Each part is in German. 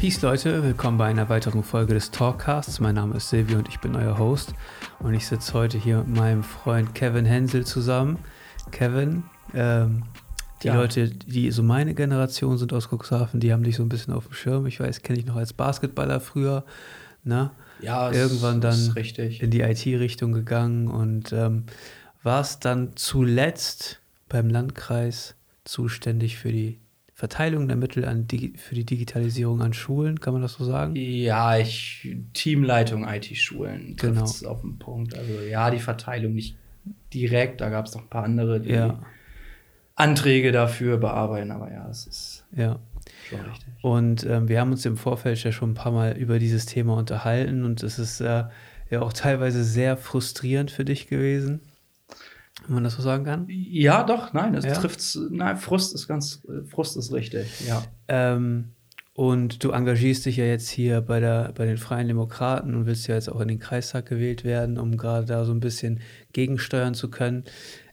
Peace Leute, willkommen bei einer weiteren Folge des Talkcasts. Mein Name ist Silvio und ich bin euer Host. Und ich sitze heute hier mit meinem Freund Kevin Hensel zusammen. Kevin, ähm, die Ja. Leute, die so meine Generation sind aus Cuxhaven, die haben dich so ein bisschen auf dem Schirm. Ich weiß, kenne ich noch als Basketballer früher. Ne? Ja, Irgendwann dann in die IT-Richtung gegangen und ähm, warst dann zuletzt beim Landkreis zuständig für die Verteilung der Mittel an für die Digitalisierung an Schulen, kann man das so sagen? Ja, ich Teamleitung IT-Schulen Genau. es auf den Punkt. Also ja, die Verteilung nicht direkt, da gab es noch ein paar andere, die Ja, Anträge dafür bearbeiten, aber ja, es ist ja. schon richtig. Und ähm, wir haben uns im Vorfeld ja schon ein paar Mal über dieses Thema unterhalten und es ist äh, ja auch teilweise sehr frustrierend für dich gewesen, wenn man das so sagen kann. Ja, doch, nein, es Ja? trifft's. Nein, Frust ist ganz, Frust ist richtig, ja. Ähm, und du engagierst dich ja jetzt hier bei, der, bei den Freien Demokraten und willst ja jetzt auch in den Kreistag gewählt werden, um gerade da so ein bisschen gegensteuern zu können.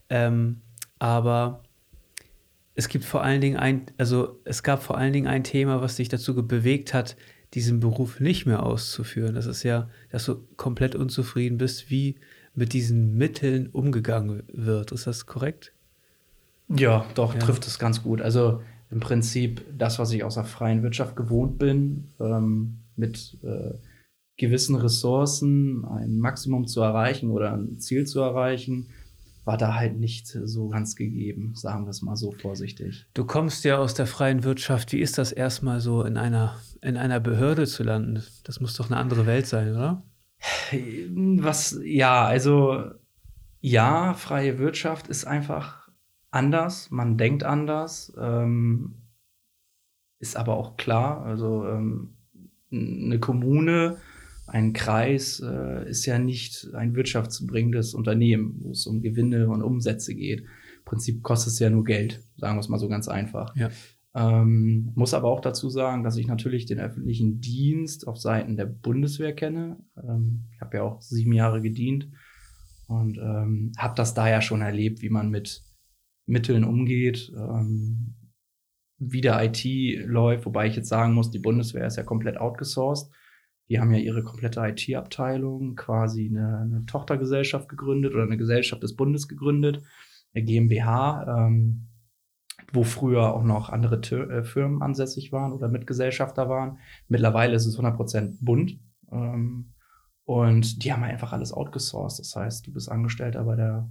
Ähm, aber es gibt vor allen Dingen ein, also es gab vor allen Dingen ein Thema, was dich dazu bewegt hat, diesen Beruf nicht mehr auszuführen. Das ist ja, dass du komplett unzufrieden bist, wie mit diesen Mitteln umgegangen wird. Ist das korrekt? Ja, doch, Ja. trifft es ganz gut. Also im Prinzip das, was ich aus der freien Wirtschaft gewohnt bin, ähm, mit äh, gewissen Ressourcen ein Maximum zu erreichen oder ein Ziel zu erreichen, war da halt nicht so ganz gegeben, sagen wir es mal so vorsichtig. Du kommst ja aus der freien Wirtschaft. Wie ist das erstmal so in einer, in einer Behörde zu landen? Das muss doch eine andere Welt sein, oder? Was, ja, also ja, freie Wirtschaft ist einfach anders, man denkt anders, ähm, ist aber auch klar, also ähm, eine Kommune, ein Kreis äh, ist ja nicht ein wirtschaftsbringendes Unternehmen, wo es um Gewinne und Umsätze geht. Im Prinzip kostet es ja nur Geld, sagen wir es mal so ganz einfach. Ja. Ähm, muss aber auch dazu sagen, dass ich natürlich den öffentlichen Dienst auf Seiten der Bundeswehr kenne. Ähm, ich habe ja auch sieben Jahre gedient und ähm, habe das da ja schon erlebt, wie man mit Mitteln umgeht, ähm, wie der IT läuft, wobei ich jetzt sagen muss, die Bundeswehr ist ja komplett outgesourced. Die haben ja ihre komplette IT-Abteilung, quasi eine, eine Tochtergesellschaft gegründet oder eine Gesellschaft des Bundes gegründet, eine GmbH, ähm, wo früher auch noch andere Tö äh, Firmen ansässig waren oder Mitgesellschafter waren. Mittlerweile ist es 100% Bund. Ähm, und die haben einfach alles outgesourced. Das heißt, du bist Angestellter bei der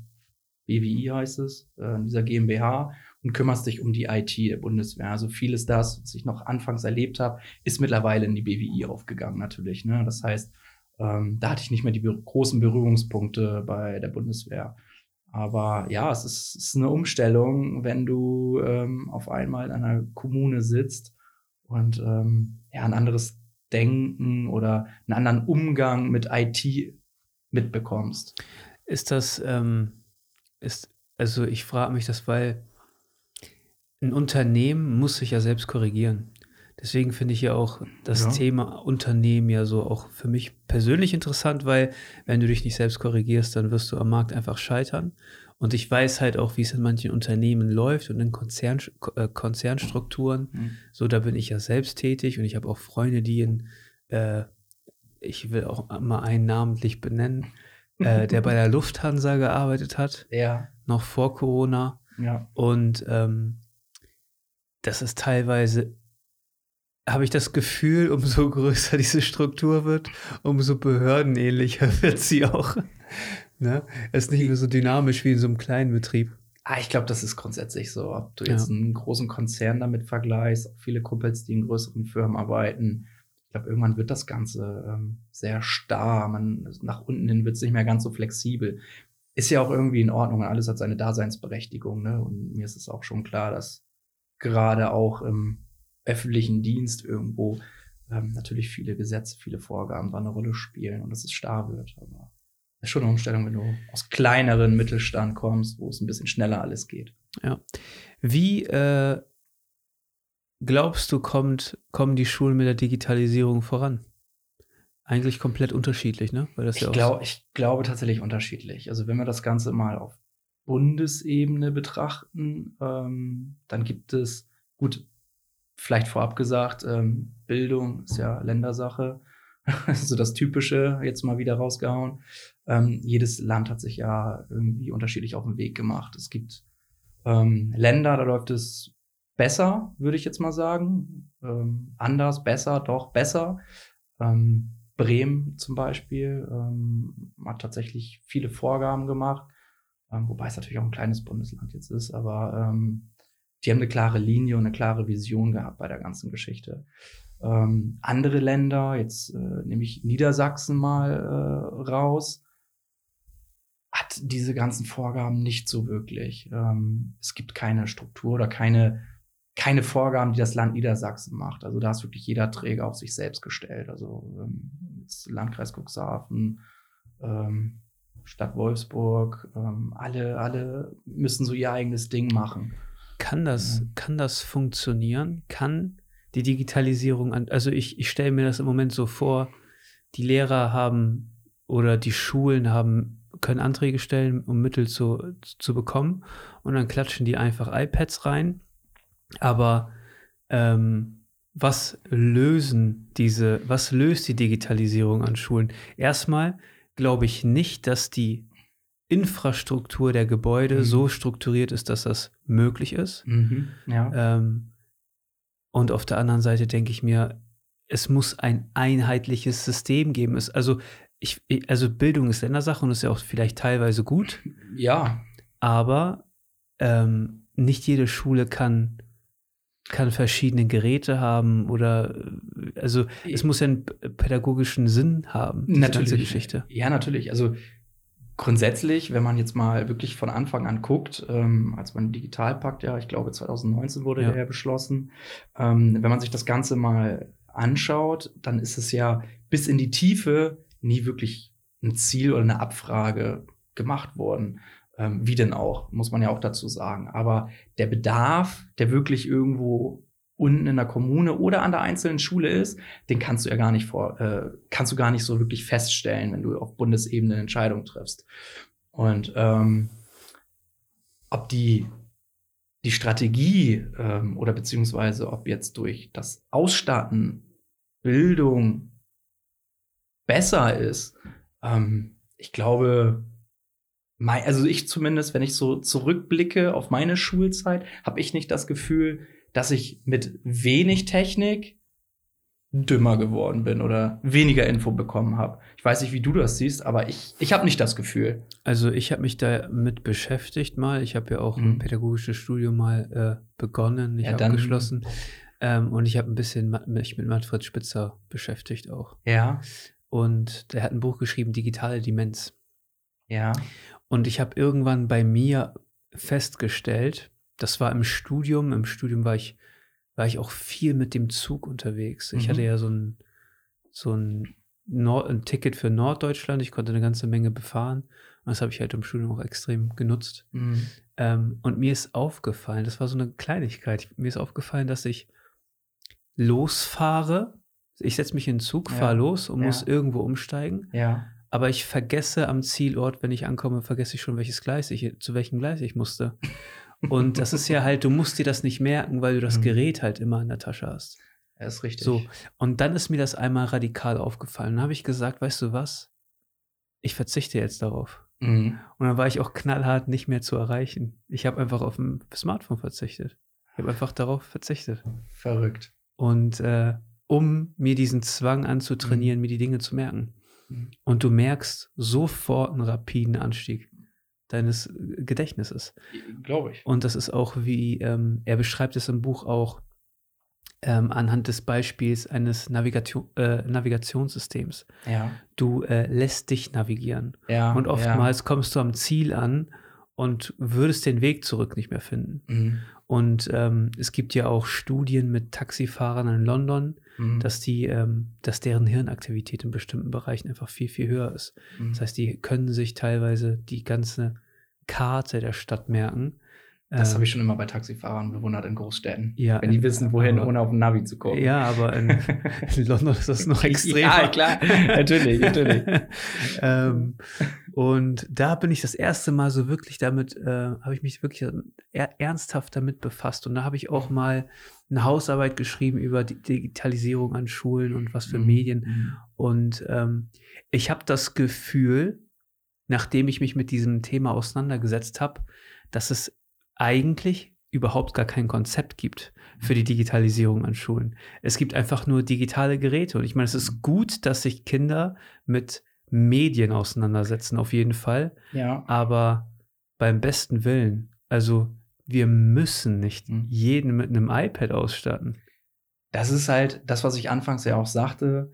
BWI, heißt es, äh, dieser GmbH und kümmerst dich um die IT der Bundeswehr. Also vieles das, was ich noch anfangs erlebt habe, ist mittlerweile in die BWI aufgegangen natürlich. Ne? Das heißt, ähm, da hatte ich nicht mehr die großen Berührungspunkte bei der Bundeswehr. Aber ja, es ist, ist eine Umstellung, wenn du ähm, auf einmal in einer Kommune sitzt und ähm, ja, ein anderes Denken oder einen anderen Umgang mit IT mitbekommst. Ist das, ähm, ist, also ich frage mich das, weil ein Unternehmen muss sich ja selbst korrigieren. Deswegen finde ich ja auch das Ja. Thema Unternehmen ja so auch für mich persönlich interessant, weil wenn du dich nicht selbst korrigierst, dann wirst du am Markt einfach scheitern. Und ich weiß halt auch, wie es in manchen Unternehmen läuft und in Konzern, äh, Konzernstrukturen. Mhm. So, da bin ich ja selbst tätig und ich habe auch Freunde, die in, äh, ich will auch mal einen namentlich benennen, äh, der bei der Lufthansa gearbeitet hat, Ja, noch vor Corona. ja. Und ähm, das ist teilweise, habe ich das Gefühl, umso größer diese Struktur wird, umso behördenähnlicher wird sie auch. ne? Es ist nicht mehr so dynamisch wie in so einem kleinen Betrieb. Ah, ich glaube, das ist grundsätzlich so. Ob du Ja. jetzt einen großen Konzern damit vergleichst, auch viele Kumpels, die in größeren Firmen arbeiten. Ich glaube, irgendwann wird das Ganze ähm, sehr starr. Man, nach unten hin wird es nicht mehr ganz so flexibel. Ist ja auch irgendwie in Ordnung. Alles hat seine Daseinsberechtigung. Ne? Und mir ist es auch schon klar, dass gerade auch im öffentlichen Dienst irgendwo ähm, natürlich viele Gesetze, viele Vorgaben da eine Rolle spielen und dass es starr wird. Aber ist schon eine Umstellung, wenn du aus kleineren Mittelstand kommst, wo es ein bisschen schneller alles geht. Ja. Wie äh, glaubst du, kommt, kommen die Schulen mit der Digitalisierung voran? Eigentlich komplett unterschiedlich, ne? Weil das ja Ich, auch glaub, ich glaube tatsächlich unterschiedlich. Also wenn wir das Ganze mal auf Bundesebene betrachten, ähm, dann gibt es, gut, vielleicht vorab gesagt, ähm, Bildung ist ja Ländersache. so das Typische jetzt mal wieder rausgehauen. Ähm, jedes Land hat sich ja irgendwie unterschiedlich auf den Weg gemacht. Es gibt ähm, Länder, da läuft es besser, würde ich jetzt mal sagen. Ähm, anders, besser, doch besser. Ähm, Bremen zum Beispiel ähm, hat tatsächlich viele Vorgaben gemacht, ähm, wobei es natürlich auch ein kleines Bundesland jetzt ist, aber die haben eine klare Linie und eine klare Vision gehabt bei der ganzen Geschichte. Ähm, andere Länder, jetzt äh, nehme ich Niedersachsen mal äh, raus, hat diese ganzen Vorgaben nicht so wirklich. Ähm, es gibt keine Struktur oder keine keine Vorgaben, die das Land Niedersachsen macht. Also da ist wirklich jeder Träger auf sich selbst gestellt. Also ähm, Landkreis Cuxhaven, ähm, Stadt Wolfsburg, ähm, alle, alle müssen so ihr eigenes Ding machen. Kann das, ja. kann das funktionieren? Kann die Digitalisierung an, also ich, ich stelle mir das im Moment so vor, die Lehrer haben oder die Schulen haben, können Anträge stellen, um Mittel zu, zu bekommen und dann klatschen die einfach iPads rein aber ähm, was lösen diese, was löst die Digitalisierung an Schulen? Erstmal glaube ich nicht, dass die Infrastruktur der Gebäude mhm. so strukturiert ist, dass das möglich ist. Mhm, ja. ähm, und auf der anderen Seite denke ich mir, es muss ein einheitliches System geben. Es, also, ich, also Bildung ist Ländersache und ist ja auch vielleicht teilweise gut. Ja. Aber ähm, nicht jede Schule kann kann verschiedene Geräte haben oder also es muss ja einen pädagogischen Sinn haben, diese natürlich. ganze Geschichte. Ja, natürlich. Also grundsätzlich, wenn man jetzt mal wirklich von Anfang an guckt, ähm, als man Digitalpakt, ja, ich glaube 2019 wurde ja. ja beschlossen, ähm, wenn man sich das Ganze mal anschaut, dann ist es ja bis in die Tiefe nie wirklich ein Ziel oder eine Abfrage gemacht worden. Ähm, wie denn auch, muss man ja auch dazu sagen. Aber der Bedarf, der wirklich irgendwo unten in der Kommune oder an der einzelnen Schule ist, den kannst du ja gar nicht vor, äh, kannst du gar nicht so wirklich feststellen, wenn du auf Bundesebene eine Entscheidung triffst. Und ähm, ob die die Strategie ähm, oder beziehungsweise ob jetzt durch das Ausstatten Bildung besser ist, ähm, ich glaube, also ich zumindest, wenn ich so zurückblicke auf meine Schulzeit, habe ich nicht das Gefühl, dass ich mit wenig Technik dümmer geworden bin oder weniger Info bekommen habe. Ich weiß nicht, wie du das siehst, aber ich, ich habe nicht das Gefühl. Also ich habe mich damit beschäftigt mal. Ich habe ja auch mhm. ein pädagogisches Studium mal äh, begonnen, nicht ja, abgeschlossen. Ähm, und ich habe ein bisschen mich mit Manfred Spitzer beschäftigt auch. Ja. Und der hat ein Buch geschrieben, Digitale Demenz. Ja. Und ich habe irgendwann bei mir festgestellt, das war im Studium, im Studium war ich, war ich auch viel mit dem Zug unterwegs. Ich mhm. hatte ja so ein, so ein, Nord ein Ticket für Norddeutschland, ich konnte eine ganze Menge befahren. Und das habe ich halt im Studium auch extrem genutzt. Mhm. Ähm, und mir ist aufgefallen, das war so eine Kleinigkeit, mir ist aufgefallen, dass ich losfahre. Ich setze mich in den Zug, ja. fahre los und ja. muss irgendwo umsteigen. Ja aber ich vergesse am Zielort, wenn ich ankomme, vergesse ich schon, welches Gleis ich, zu welchem Gleis ich musste. Und das ist ja halt, du musst dir das nicht merken, weil du das mhm. Gerät halt immer in der Tasche hast. Ja, ist richtig. So, und dann ist mir das einmal radikal aufgefallen. Dann habe ich gesagt, weißt du was? Ich verzichte jetzt darauf. Mhm. Und dann war ich auch knallhart nicht mehr zu erreichen. Ich habe einfach auf dem Smartphone verzichtet. Ich habe einfach darauf verzichtet. Verrückt. Und äh, um mir diesen Zwang anzutrainieren, mhm. mir die Dinge zu merken. Und du merkst sofort einen rapiden Anstieg deines Gedächtnisses. Glaube ich. Und das ist auch wie, ähm, er beschreibt es im Buch auch ähm, anhand des Beispiels eines Navigation, äh, Navigationssystems. Ja. Du äh, lässt dich navigieren. Ja, und oftmals ja. kommst du am Ziel an und würdest den Weg zurück nicht mehr finden. Mhm. Und ähm, es gibt ja auch Studien mit Taxifahrern in London, mhm. dass die, ähm, dass deren Hirnaktivität in bestimmten Bereichen einfach viel, viel höher ist. Mhm. Das heißt, die können sich teilweise die ganze Karte der Stadt merken, Das habe ich schon immer bei Taxifahrern bewundert in Großstädten. Ja, wenn die wissen, wohin, ohne auf den Navi zu gucken. Ja, aber in, in London ist das noch extrem. ja, klar. natürlich, natürlich. ähm, und da bin ich das erste Mal so wirklich damit, äh, habe ich mich wirklich ernsthaft damit befasst. Und da habe ich auch mal eine Hausarbeit geschrieben über die Digitalisierung an Schulen und was für mhm. Medien. Mhm. Und ähm, ich habe das Gefühl, nachdem ich mich mit diesem Thema auseinandergesetzt habe, dass es eigentlich überhaupt gar kein Konzept gibt für die Digitalisierung an Schulen. Es gibt einfach nur digitale Geräte. Und ich meine, es ist gut, dass sich Kinder mit Medien auseinandersetzen, auf jeden Fall. Ja. Aber beim besten Willen, also wir müssen nicht mhm. jeden mit einem iPad ausstatten. Das ist halt das, was ich anfangs ja auch sagte,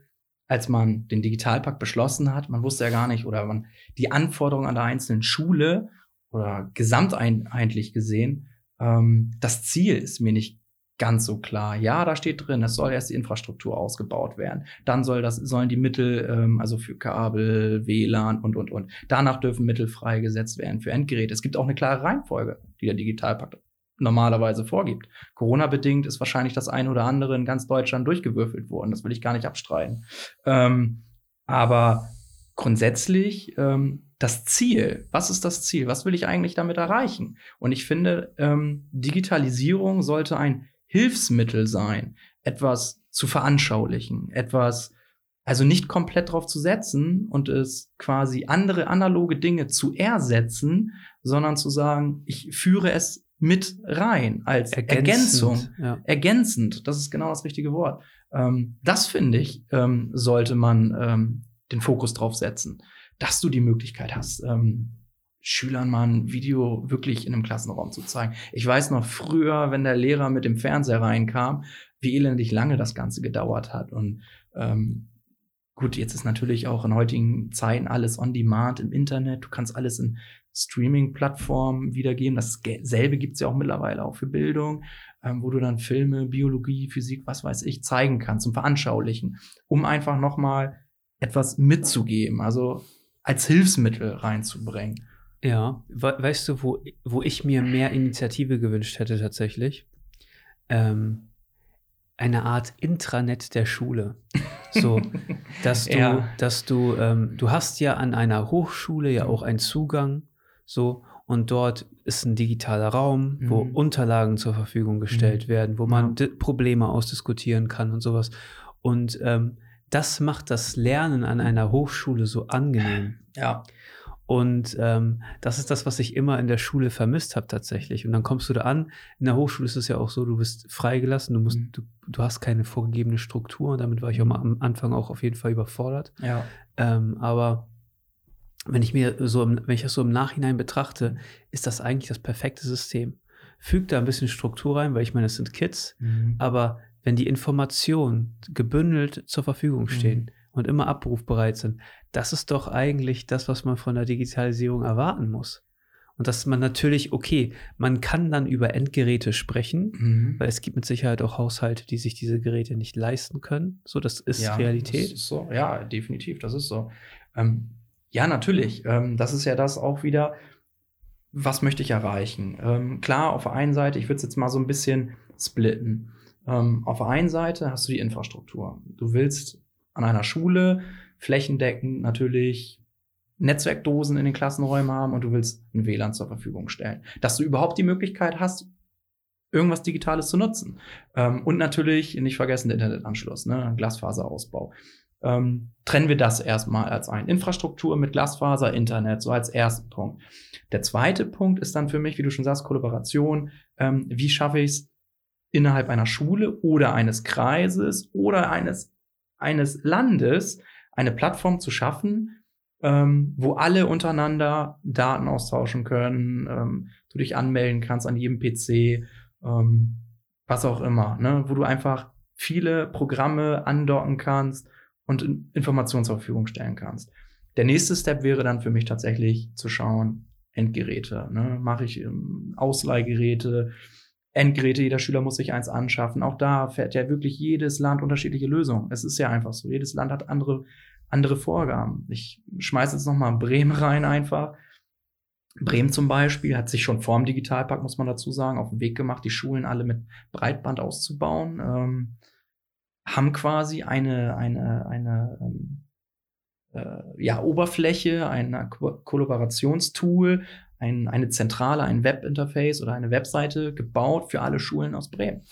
als man den Digitalpakt beschlossen hat. Man wusste ja gar nicht, oder man die Anforderungen an der einzelnen Schule oder gesamteinheitlich gesehen, ähm, das Ziel ist mir nicht ganz so klar. Ja, da steht drin, es soll erst die Infrastruktur ausgebaut werden. Dann soll das, sollen die Mittel, ähm, also für Kabel, WLAN und, und, und. Danach dürfen Mittel freigesetzt werden für Endgeräte. Es gibt auch eine klare Reihenfolge, die der Digitalpakt normalerweise vorgibt. Corona-bedingt ist wahrscheinlich das eine oder andere in ganz Deutschland durchgewürfelt worden. Das will ich gar nicht abstreiten. Ähm, aber grundsätzlich ähm, das Ziel. Was ist das Ziel? Was will ich eigentlich damit erreichen? Und ich finde, ähm, Digitalisierung sollte ein Hilfsmittel sein, etwas zu veranschaulichen, etwas, also nicht komplett drauf zu setzen und es quasi andere analoge Dinge zu ersetzen, sondern zu sagen, ich führe es mit rein als Ergänzend, Ergänzung. Ja. Ergänzend, das ist genau das richtige Wort. Ähm, das finde ich, ähm, sollte man ähm, den Fokus drauf setzen dass du die Möglichkeit hast, ähm, Schülern mal ein Video wirklich in einem Klassenraum zu zeigen. Ich weiß noch früher, wenn der Lehrer mit dem Fernseher reinkam, wie elendig lange das Ganze gedauert hat. Und ähm, gut, jetzt ist natürlich auch in heutigen Zeiten alles on demand im Internet. Du kannst alles in Streaming-Plattformen wiedergeben. Dasselbe gibt es ja auch mittlerweile auch für Bildung, ähm, wo du dann Filme, Biologie, Physik, was weiß ich, zeigen kannst zum Veranschaulichen, um einfach nochmal etwas mitzugeben. Also als Hilfsmittel reinzubringen. Ja, weißt du, wo, wo ich mir mehr Initiative gewünscht hätte tatsächlich? Ähm, eine Art Intranet der Schule. So, dass du, ja. dass du, ähm, du hast ja an einer Hochschule ja auch einen Zugang, so, und dort ist ein digitaler Raum, mhm. wo Unterlagen zur Verfügung gestellt mhm. werden, wo man ja. Probleme ausdiskutieren kann und sowas. Und ähm, das macht das Lernen an einer Hochschule so angenehm. Ja. Und ähm, das ist das, was ich immer in der Schule vermisst habe tatsächlich. Und dann kommst du da an. In der Hochschule ist es ja auch so, du bist freigelassen, du musst, mhm. du, du hast keine vorgegebene Struktur. Und damit war ich auch mal am Anfang auch auf jeden Fall überfordert. Ja. Ähm, aber wenn ich mir so, wenn ich das so im Nachhinein betrachte, ist das eigentlich das perfekte System. Füg da ein bisschen Struktur rein, weil ich meine, es sind Kids, mhm. aber wenn die Informationen gebündelt zur Verfügung stehen mhm. und immer abrufbereit sind, das ist doch eigentlich das, was man von der Digitalisierung erwarten muss. Und dass man natürlich, okay, man kann dann über Endgeräte sprechen, mhm. weil es gibt mit Sicherheit auch Haushalte, die sich diese Geräte nicht leisten können. So, das ist ja, Realität. Das ist so. Ja, definitiv, das ist so. Ähm, ja, natürlich. Ähm, das ist ja das auch wieder, was möchte ich erreichen? Ähm, klar, auf der einen Seite, ich würde es jetzt mal so ein bisschen splitten. Ähm, auf der einen Seite hast du die Infrastruktur. Du willst an einer Schule flächendeckend natürlich Netzwerkdosen in den Klassenräumen haben und du willst ein WLAN zur Verfügung stellen. Dass du überhaupt die Möglichkeit hast, irgendwas Digitales zu nutzen. Ähm, und natürlich nicht vergessen der Internetanschluss, ne? Glasfaserausbau. Ähm, trennen wir das erstmal als ein. Infrastruktur mit Glasfaser, Internet, so als ersten Punkt. Der zweite Punkt ist dann für mich, wie du schon sagst, Kollaboration. Ähm, wie schaffe ich es, innerhalb einer Schule oder eines Kreises oder eines, eines Landes eine Plattform zu schaffen, ähm, wo alle untereinander Daten austauschen können, ähm, du dich anmelden kannst an jedem PC, ähm, was auch immer, ne? wo du einfach viele Programme andocken kannst und Informationen zur Verfügung stellen kannst. Der nächste Step wäre dann für mich tatsächlich zu schauen, Endgeräte. Ne? Mache ich ähm, Ausleihgeräte, Endgeräte, jeder Schüler muss sich eins anschaffen. Auch da fährt ja wirklich jedes Land unterschiedliche Lösungen. Es ist ja einfach so. Jedes Land hat andere, andere Vorgaben. Ich schmeiße jetzt nochmal Bremen rein einfach. Bremen zum Beispiel hat sich schon vorm Digitalpakt, muss man dazu sagen, auf den Weg gemacht, die Schulen alle mit Breitband auszubauen. Ähm, haben quasi eine, eine, eine ähm, äh, ja, Oberfläche, ein Ko Kollaborationstool, ein, eine Zentrale, ein Webinterface oder eine Webseite gebaut für alle Schulen aus Bremen,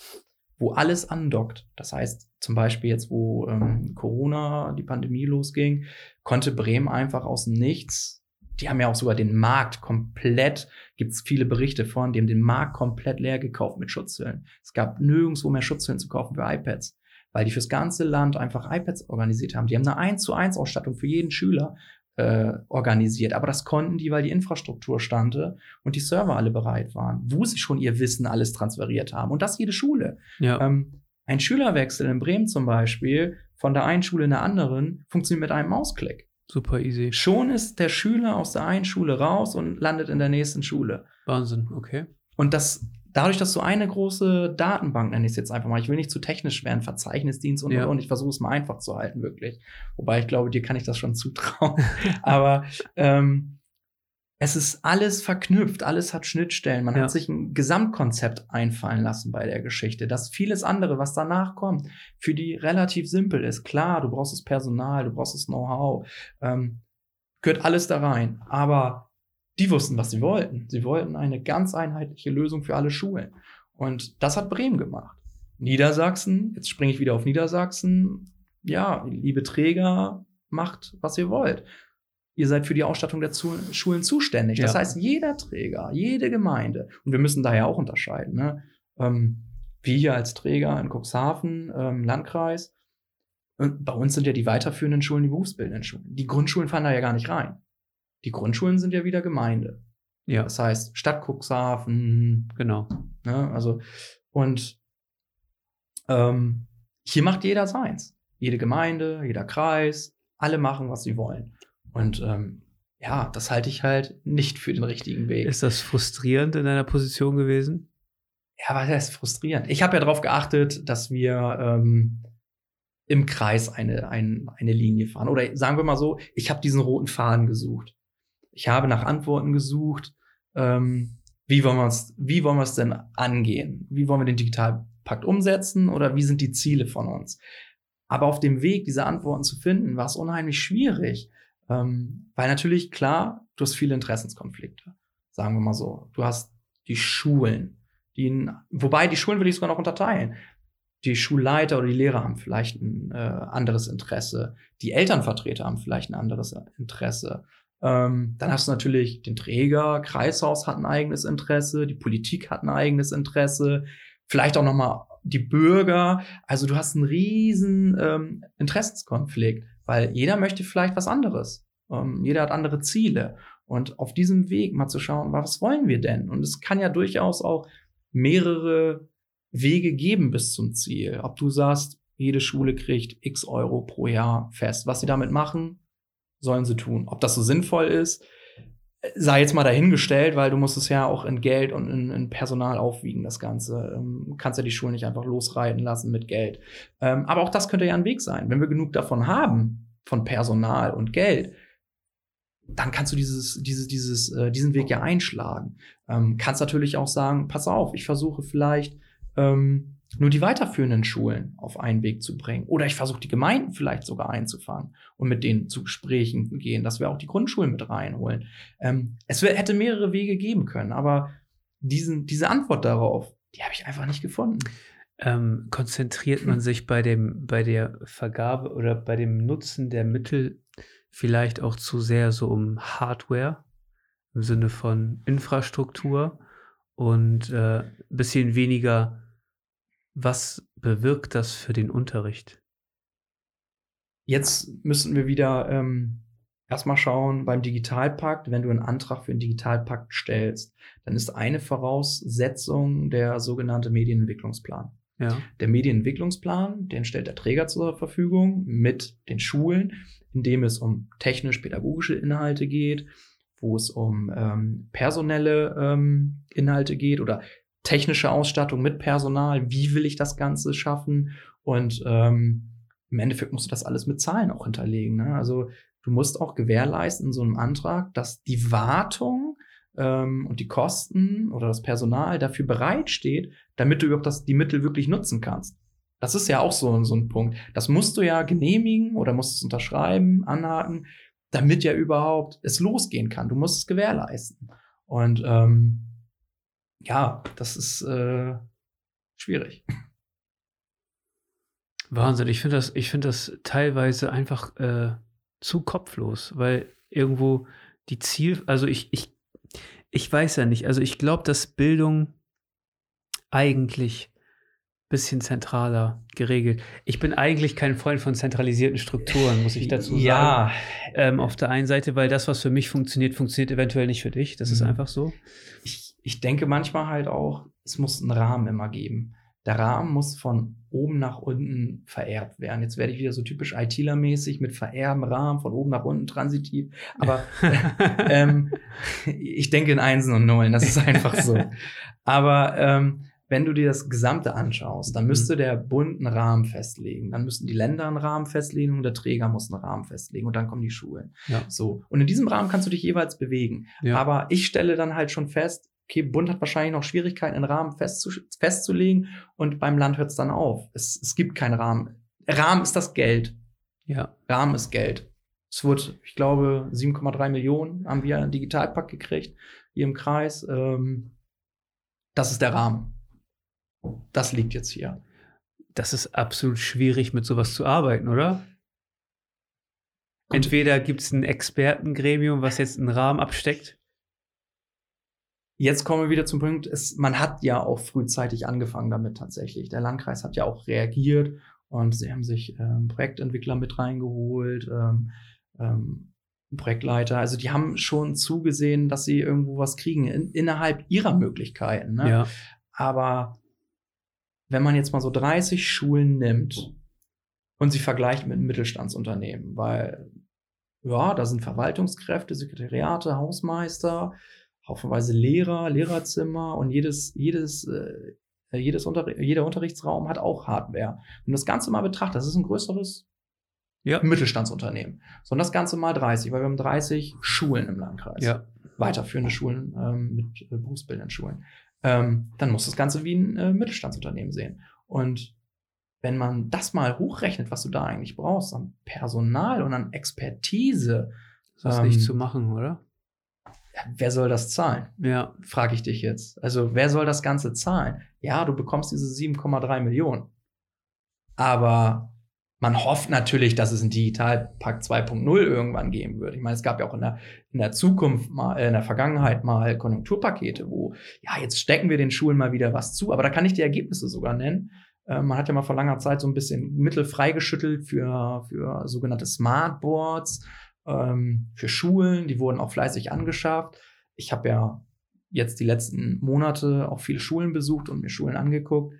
wo alles andockt. Das heißt, zum Beispiel jetzt, wo ähm, Corona, die Pandemie losging, konnte Bremen einfach aus Nichts die haben ja auch sogar den Markt komplett, gibt es viele Berichte von, die haben den Markt komplett leer gekauft mit Schutzhüllen. Es gab nirgendwo mehr Schutzhüllen zu kaufen für iPads, weil die fürs ganze Land einfach iPads organisiert haben. Die haben eine 1 zu 1 Ausstattung für jeden Schüler äh, organisiert. Aber das konnten die, weil die Infrastruktur stande und die Server alle bereit waren, wo sie schon ihr Wissen alles transferiert haben. Und das jede Schule. Ja. Ähm, ein Schülerwechsel in Bremen zum Beispiel von der einen Schule in der anderen funktioniert mit einem Mausklick. Super easy. Schon ist der Schüler aus der einen Schule raus und landet in der nächsten Schule. Wahnsinn, okay. Und das, dadurch, dass du eine große Datenbank, nenne ich es jetzt einfach mal, ich will nicht zu technisch werden, Verzeichnisdienst und, ja. und, ich versuche es mal einfach zu halten, wirklich. Wobei ich glaube, dir kann ich das schon zutrauen. Aber ähm, es ist alles verknüpft, alles hat Schnittstellen. Man ja. hat sich ein Gesamtkonzept einfallen lassen bei der Geschichte. Das vieles andere, was danach kommt, für die relativ simpel ist. Klar, du brauchst das Personal, du brauchst das Know-how, ähm, gehört alles da rein. Aber die wussten, was sie wollten. Sie wollten eine ganz einheitliche Lösung für alle Schulen. Und das hat Bremen gemacht. Niedersachsen, jetzt springe ich wieder auf Niedersachsen. Ja, liebe Träger, macht, was ihr wollt ihr seid für die Ausstattung der Zu Schulen zuständig. Das heißt, jeder Träger, jede Gemeinde, und wir müssen daher auch unterscheiden, ne? ähm, wir hier als Träger in Cuxhaven, ähm, Landkreis, und bei uns sind ja die weiterführenden Schulen die berufsbildenden Schulen. Die Grundschulen fallen da ja gar nicht rein. Die Grundschulen sind ja wieder Gemeinde. Ja. Das heißt, Stadt Cuxhaven. Genau. Ne? Also, und ähm, hier macht jeder seins. Jede Gemeinde, jeder Kreis, alle machen, was sie wollen. Und ähm, ja, das halte ich halt nicht für den richtigen Weg. Ist das frustrierend in deiner Position gewesen? Ja, was heißt frustrierend? Ich habe ja darauf geachtet, dass wir ähm, im Kreis eine, ein, eine Linie fahren. Oder sagen wir mal so, ich habe diesen roten Faden gesucht. Ich habe nach Antworten gesucht, ähm, wie wollen wir es, wie wollen wir es denn angehen? Wie wollen wir den Digitalpakt umsetzen oder wie sind die Ziele von uns? Aber auf dem Weg, diese Antworten zu finden, war es unheimlich schwierig, ähm, weil natürlich, klar, du hast viele Interessenskonflikte. Sagen wir mal so. Du hast die Schulen, die, wobei die Schulen würde ich sogar noch unterteilen. Die Schulleiter oder die Lehrer haben vielleicht ein äh, anderes Interesse. Die Elternvertreter haben vielleicht ein anderes Interesse. Ähm, dann hast du natürlich den Träger, Kreishaus hat ein eigenes Interesse, die Politik hat ein eigenes Interesse, vielleicht auch noch mal die Bürger. Also du hast einen riesen ähm, Interessenskonflikt weil jeder möchte vielleicht was anderes. Ähm, jeder hat andere Ziele. Und auf diesem Weg mal zu schauen, was wollen wir denn? Und es kann ja durchaus auch mehrere Wege geben bis zum Ziel. Ob du sagst, jede Schule kriegt x Euro pro Jahr fest. Was sie damit machen, sollen sie tun. Ob das so sinnvoll ist, sei jetzt mal dahingestellt, weil du musst es ja auch in Geld und in, in Personal aufwiegen, das Ganze. Ähm, kannst ja die Schulen nicht einfach losreiten lassen mit Geld. Ähm, aber auch das könnte ja ein Weg sein. Wenn wir genug davon haben, von Personal und Geld, dann kannst du dieses, dieses, dieses, äh, diesen Weg ja einschlagen. Ähm, kannst natürlich auch sagen, pass auf, ich versuche vielleicht ähm, nur die weiterführenden Schulen auf einen Weg zu bringen. Oder ich versuche die Gemeinden vielleicht sogar einzufangen und mit denen zu Gesprächen gehen, dass wir auch die Grundschulen mit reinholen. Ähm, es hätte mehrere Wege geben können, aber diesen, diese Antwort darauf, die habe ich einfach nicht gefunden. Ähm, konzentriert man sich bei dem, bei der Vergabe oder bei dem Nutzen der Mittel vielleicht auch zu sehr so um Hardware im Sinne von Infrastruktur und äh, bisschen weniger was bewirkt das für den Unterricht? Jetzt müssen wir wieder ähm, erstmal schauen beim Digitalpakt, wenn du einen Antrag für einen Digitalpakt stellst, dann ist eine Voraussetzung der sogenannte Medienentwicklungsplan. Ja. Der Medienentwicklungsplan, den stellt der Träger zur Verfügung mit den Schulen, in dem es um technisch-pädagogische Inhalte geht, wo es um ähm, personelle ähm, Inhalte geht oder technische Ausstattung mit Personal, wie will ich das Ganze schaffen und ähm, im Endeffekt musst du das alles mit Zahlen auch hinterlegen. Ne? Also du musst auch gewährleisten in so einem Antrag, dass die Wartung ähm, und die Kosten oder das Personal dafür bereitsteht, damit du überhaupt das, die Mittel wirklich nutzen kannst. Das ist ja auch so, so ein Punkt. Das musst du ja genehmigen oder musst es unterschreiben, anhaken, damit ja überhaupt es losgehen kann. Du musst es gewährleisten. Und ähm, ja, das ist äh, schwierig. Wahnsinn, ich finde das, ich finde das teilweise einfach äh, zu kopflos, weil irgendwo die Ziel, also ich, ich, ich weiß ja nicht, also ich glaube, dass Bildung eigentlich bisschen zentraler geregelt. Ich bin eigentlich kein Freund von zentralisierten Strukturen, muss ich dazu sagen. Ja. Ähm, auf der einen Seite, weil das, was für mich funktioniert, funktioniert eventuell nicht für dich. Das mhm. ist einfach so. Ich, ich denke manchmal halt auch, es muss einen Rahmen immer geben. Der Rahmen muss von oben nach unten vererbt werden. Jetzt werde ich wieder so typisch ITler-mäßig mit vererben Rahmen von oben nach unten transitiv. Aber ähm, ich denke in Einsen und Nullen, das ist einfach so. Aber ähm, wenn du dir das Gesamte anschaust, dann müsste mhm. der Bund einen Rahmen festlegen, dann müssten die Länder einen Rahmen festlegen und der Träger muss einen Rahmen festlegen und dann kommen die Schulen. Ja. So. Und in diesem Rahmen kannst du dich jeweils bewegen. Ja. Aber ich stelle dann halt schon fest, okay, Bund hat wahrscheinlich noch Schwierigkeiten, einen Rahmen festzu festzulegen und beim Land hört es dann auf. Es, es gibt keinen Rahmen. Rahmen ist das Geld. Ja. Rahmen ist Geld. Es wurde, ich glaube, 7,3 Millionen haben wir einen Digitalpakt gekriegt, hier im Kreis. Ähm, das ist der Rahmen. Das liegt jetzt hier. Das ist absolut schwierig, mit sowas zu arbeiten, oder? Entweder gibt es ein Expertengremium, was jetzt einen Rahmen absteckt, Jetzt kommen wir wieder zum Punkt, es, man hat ja auch frühzeitig angefangen damit tatsächlich. Der Landkreis hat ja auch reagiert und sie haben sich ähm, Projektentwickler mit reingeholt, ähm, ähm, Projektleiter. Also die haben schon zugesehen, dass sie irgendwo was kriegen in, innerhalb ihrer Möglichkeiten. Ne? Ja. Aber wenn man jetzt mal so 30 Schulen nimmt und sie vergleicht mit einem Mittelstandsunternehmen, weil ja, da sind Verwaltungskräfte, Sekretariate, Hausmeister, haufenweise Lehrer, Lehrerzimmer und jedes, jedes, äh, jedes Unter jeder Unterrichtsraum hat auch Hardware. Wenn du das Ganze mal betrachtest, das ist ein größeres ja. Mittelstandsunternehmen. Sondern das Ganze mal 30, weil wir haben 30 Schulen im Landkreis. Ja. Weiterführende Schulen ähm, mit äh, berufsbildenden Schulen. Ähm, dann muss das Ganze wie ein äh, Mittelstandsunternehmen sehen. Und wenn man das mal hochrechnet, was du da eigentlich brauchst, an Personal und an Expertise. Das ist ähm, nicht zu machen, oder? Wer soll das zahlen? Ja. Frage ich dich jetzt. Also, wer soll das Ganze zahlen? Ja, du bekommst diese 7,3 Millionen. Aber man hofft natürlich, dass es einen Digitalpakt 2.0 irgendwann geben wird. Ich meine, es gab ja auch in der, in der Zukunft mal, äh, in der Vergangenheit mal Konjunkturpakete, wo, ja, jetzt stecken wir den Schulen mal wieder was zu. Aber da kann ich die Ergebnisse sogar nennen. Äh, man hat ja mal vor langer Zeit so ein bisschen Mittel freigeschüttelt für, für sogenannte Smartboards ähm, für Schulen, die wurden auch fleißig angeschafft. Ich habe ja jetzt die letzten Monate auch viele Schulen besucht und mir Schulen angeguckt.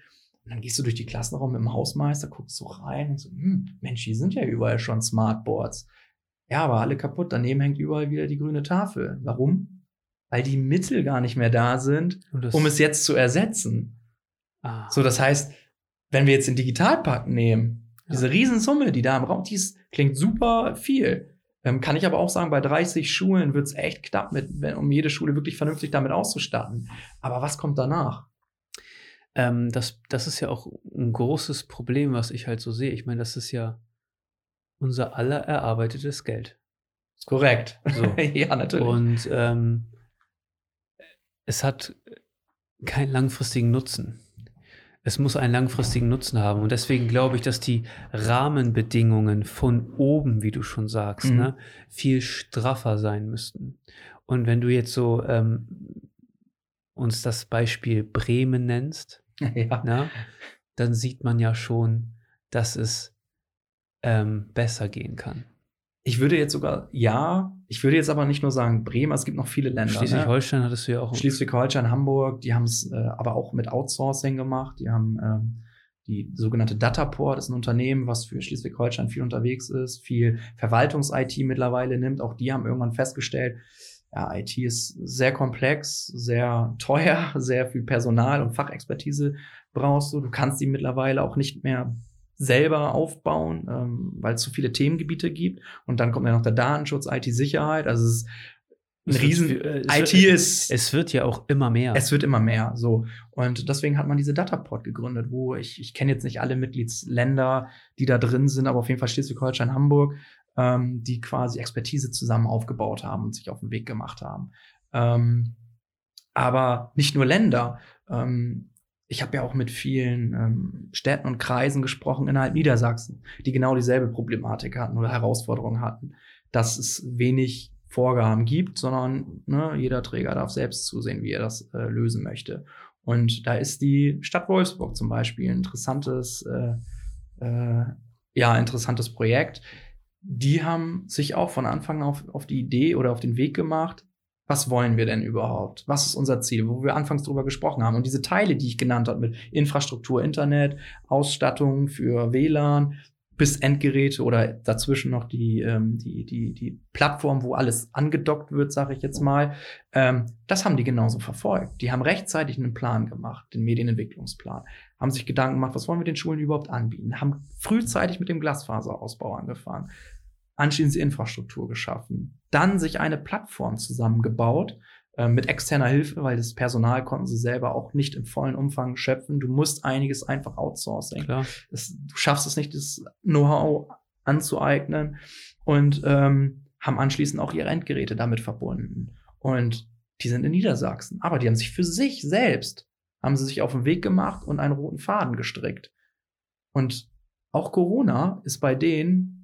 Und dann gehst du durch die Klassenraum mit dem Hausmeister, guckst so rein und so, hm, Mensch, hier sind ja überall schon Smartboards. Ja, aber alle kaputt. Daneben hängt überall wieder die grüne Tafel. Warum? Weil die Mittel gar nicht mehr da sind, um es jetzt zu ersetzen. Ah. So, das heißt, wenn wir jetzt den Digitalpakt nehmen, ja. diese Riesensumme, die da im Raum, die ist, klingt super viel. Ähm, kann ich aber auch sagen, bei 30 Schulen wird es echt knapp, mit, wenn, um jede Schule wirklich vernünftig damit auszustatten. Aber was kommt danach? Ähm, das, das ist ja auch ein großes Problem, was ich halt so sehe. Ich meine, das ist ja unser aller erarbeitetes Geld. Korrekt. So. ja, natürlich. Und ähm, es hat keinen langfristigen Nutzen es muss einen langfristigen Nutzen haben. Und deswegen glaube ich, dass die Rahmenbedingungen von oben, wie du schon sagst, mhm. ne, viel straffer sein müssten. Und wenn du jetzt so ähm, uns das Beispiel Bremen nennst, ja. ne, dann sieht man ja schon, dass es ähm, besser gehen kann. Ich würde jetzt sogar, ja, ich würde jetzt aber nicht nur sagen Bremen, es gibt noch viele Länder. Ne? Schleswig-Holstein ne? hattest du ja auch. Schleswig-Holstein, Hamburg, die haben es äh, aber auch mit Outsourcing gemacht. Die haben ähm, die sogenannte Dataport, ist ein Unternehmen, was für Schleswig-Holstein viel unterwegs ist, viel Verwaltungs-IT mittlerweile nimmt. Auch die haben irgendwann festgestellt, ja, IT ist sehr komplex, sehr teuer, sehr viel Personal und Fachexpertise brauchst du. Du kannst die mittlerweile auch nicht mehr selber aufbauen, ähm, weil es zu viele Themengebiete gibt. Und dann kommt ja noch der Datenschutz, IT-Sicherheit. Also es ist ein Es Riesen. wird- äh, IT wird- ist. Es wird ja auch immer mehr. Es wird immer mehr, so. Und deswegen hat man diese Dataport gegründet, wo ich, ich kenne jetzt nicht alle Mitgliedsländer, die da drin sind, aber auf jeden Fall Schleswig-Holstein, Hamburg, ähm, die quasi Expertise zusammen aufgebaut haben und sich auf den Weg gemacht haben. Ähm, aber nicht nur Länder. Ähm, ich habe ja auch mit vielen ähm, Städten und Kreisen gesprochen innerhalb Niedersachsen, die genau dieselbe Problematik hatten oder Herausforderungen hatten, dass es wenig Vorgaben gibt, sondern ne, jeder Träger darf selbst zusehen, wie er das äh, lösen möchte. Und da ist die Stadt Wolfsburg zum Beispiel ein interessantes, äh, äh, ja, interessantes Projekt. Die haben sich auch von Anfang auf, auf die Idee oder auf den Weg gemacht, was wollen wir denn überhaupt? Was ist unser Ziel, wo wir anfangs drüber gesprochen haben? Und diese Teile, die ich genannt habe, mit Infrastruktur, Internet, Ausstattung für WLAN, bis Endgeräte oder dazwischen noch die, ähm, die, die, die Plattform, wo alles angedockt wird, sage ich jetzt mal. Ähm, das haben die genauso verfolgt. Die haben rechtzeitig einen Plan gemacht, den Medienentwicklungsplan, haben sich Gedanken gemacht, was wollen wir den Schulen überhaupt anbieten, haben frühzeitig mit dem Glasfaserausbau angefangen, anschließend die Infrastruktur geschaffen, dann sich eine Plattform zusammengebaut, äh, mit externer Hilfe, weil das Personal konnten sie selber auch nicht im vollen Umfang schöpfen. Du musst einiges einfach outsourcing Klar. es, du schaffst es nicht, das Know-how anzueignen und ähm, haben anschließend auch ihre Endgeräte damit verbunden. Und die sind in Niedersachsen. Aber die haben sich für sich selbst, haben sie sich auf den Weg gemacht und einen roten Faden gestrickt. Und auch Corona ist bei denen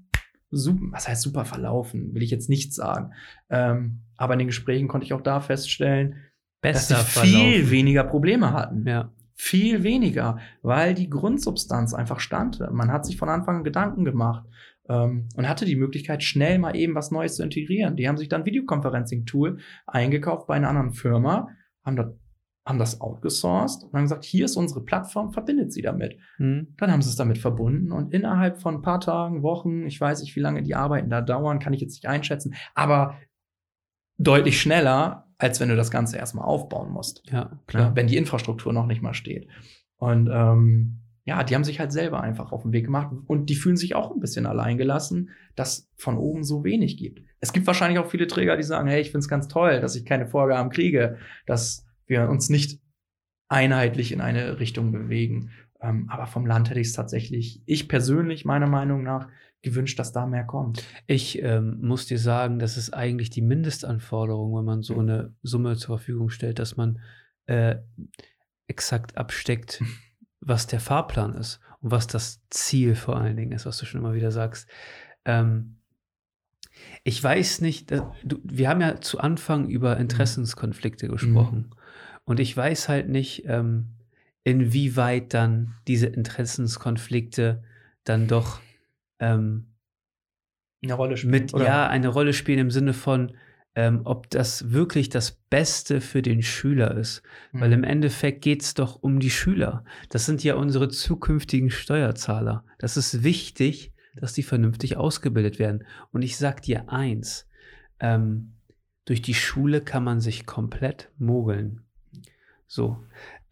super, was heißt super verlaufen, will ich jetzt nicht sagen. Ähm, aber in den Gesprächen konnte ich auch da feststellen, dass sie Besser viel verlaufen. weniger Probleme hatten. Ja. Viel weniger, weil die Grundsubstanz einfach stand. Man hat sich von Anfang an Gedanken gemacht ähm, und hatte die Möglichkeit, schnell mal eben was Neues zu integrieren. Die haben sich dann Videoconferencing-Tool eingekauft bei einer anderen Firma, haben, dort, haben das outgesourced und haben gesagt, hier ist unsere Plattform, verbindet sie damit. Hm. Dann haben sie es damit verbunden und innerhalb von ein paar Tagen, Wochen, ich weiß nicht, wie lange die Arbeiten da dauern, kann ich jetzt nicht einschätzen, aber deutlich schneller, als wenn du das Ganze erstmal aufbauen musst. Ja, Ne, klar. wenn die Infrastruktur noch nicht mal steht. Und ähm, ja, die haben sich halt selber einfach auf den Weg gemacht und die fühlen sich auch ein bisschen alleingelassen, dass von oben so wenig gibt. Es gibt wahrscheinlich auch viele Träger, die sagen, hey, ich finde es ganz toll, dass ich keine Vorgaben kriege, dass wir uns nicht einheitlich in eine Richtung bewegen. Ähm, aber vom Land hätte ich es tatsächlich, ich persönlich meiner Meinung nach, gewünscht, dass da mehr kommt. Ich ähm, muss dir sagen, das ist eigentlich die Mindestanforderung, wenn man so eine Summe zur Verfügung stellt, dass man äh, exakt absteckt, was der Fahrplan ist und was das Ziel vor allen Dingen ist, was du schon immer wieder sagst. Ähm, ich weiß nicht, äh, du, wir haben ja zu Anfang über Interessenskonflikte gesprochen und ich weiß halt nicht, ähm, inwieweit dann diese Interessenskonflikte dann doch ähm, Eine Rolle spielt. mit ja eine Rolle spielen im Sinne von, ähm, ob das wirklich das Beste für den Schüler ist. Mhm. Weil im Endeffekt geht es doch um die Schüler. Das sind ja unsere zukünftigen Steuerzahler. Das ist wichtig, dass die vernünftig ausgebildet werden. Und ich sag dir eins, ähm, durch die Schule kann man sich komplett mogeln. So.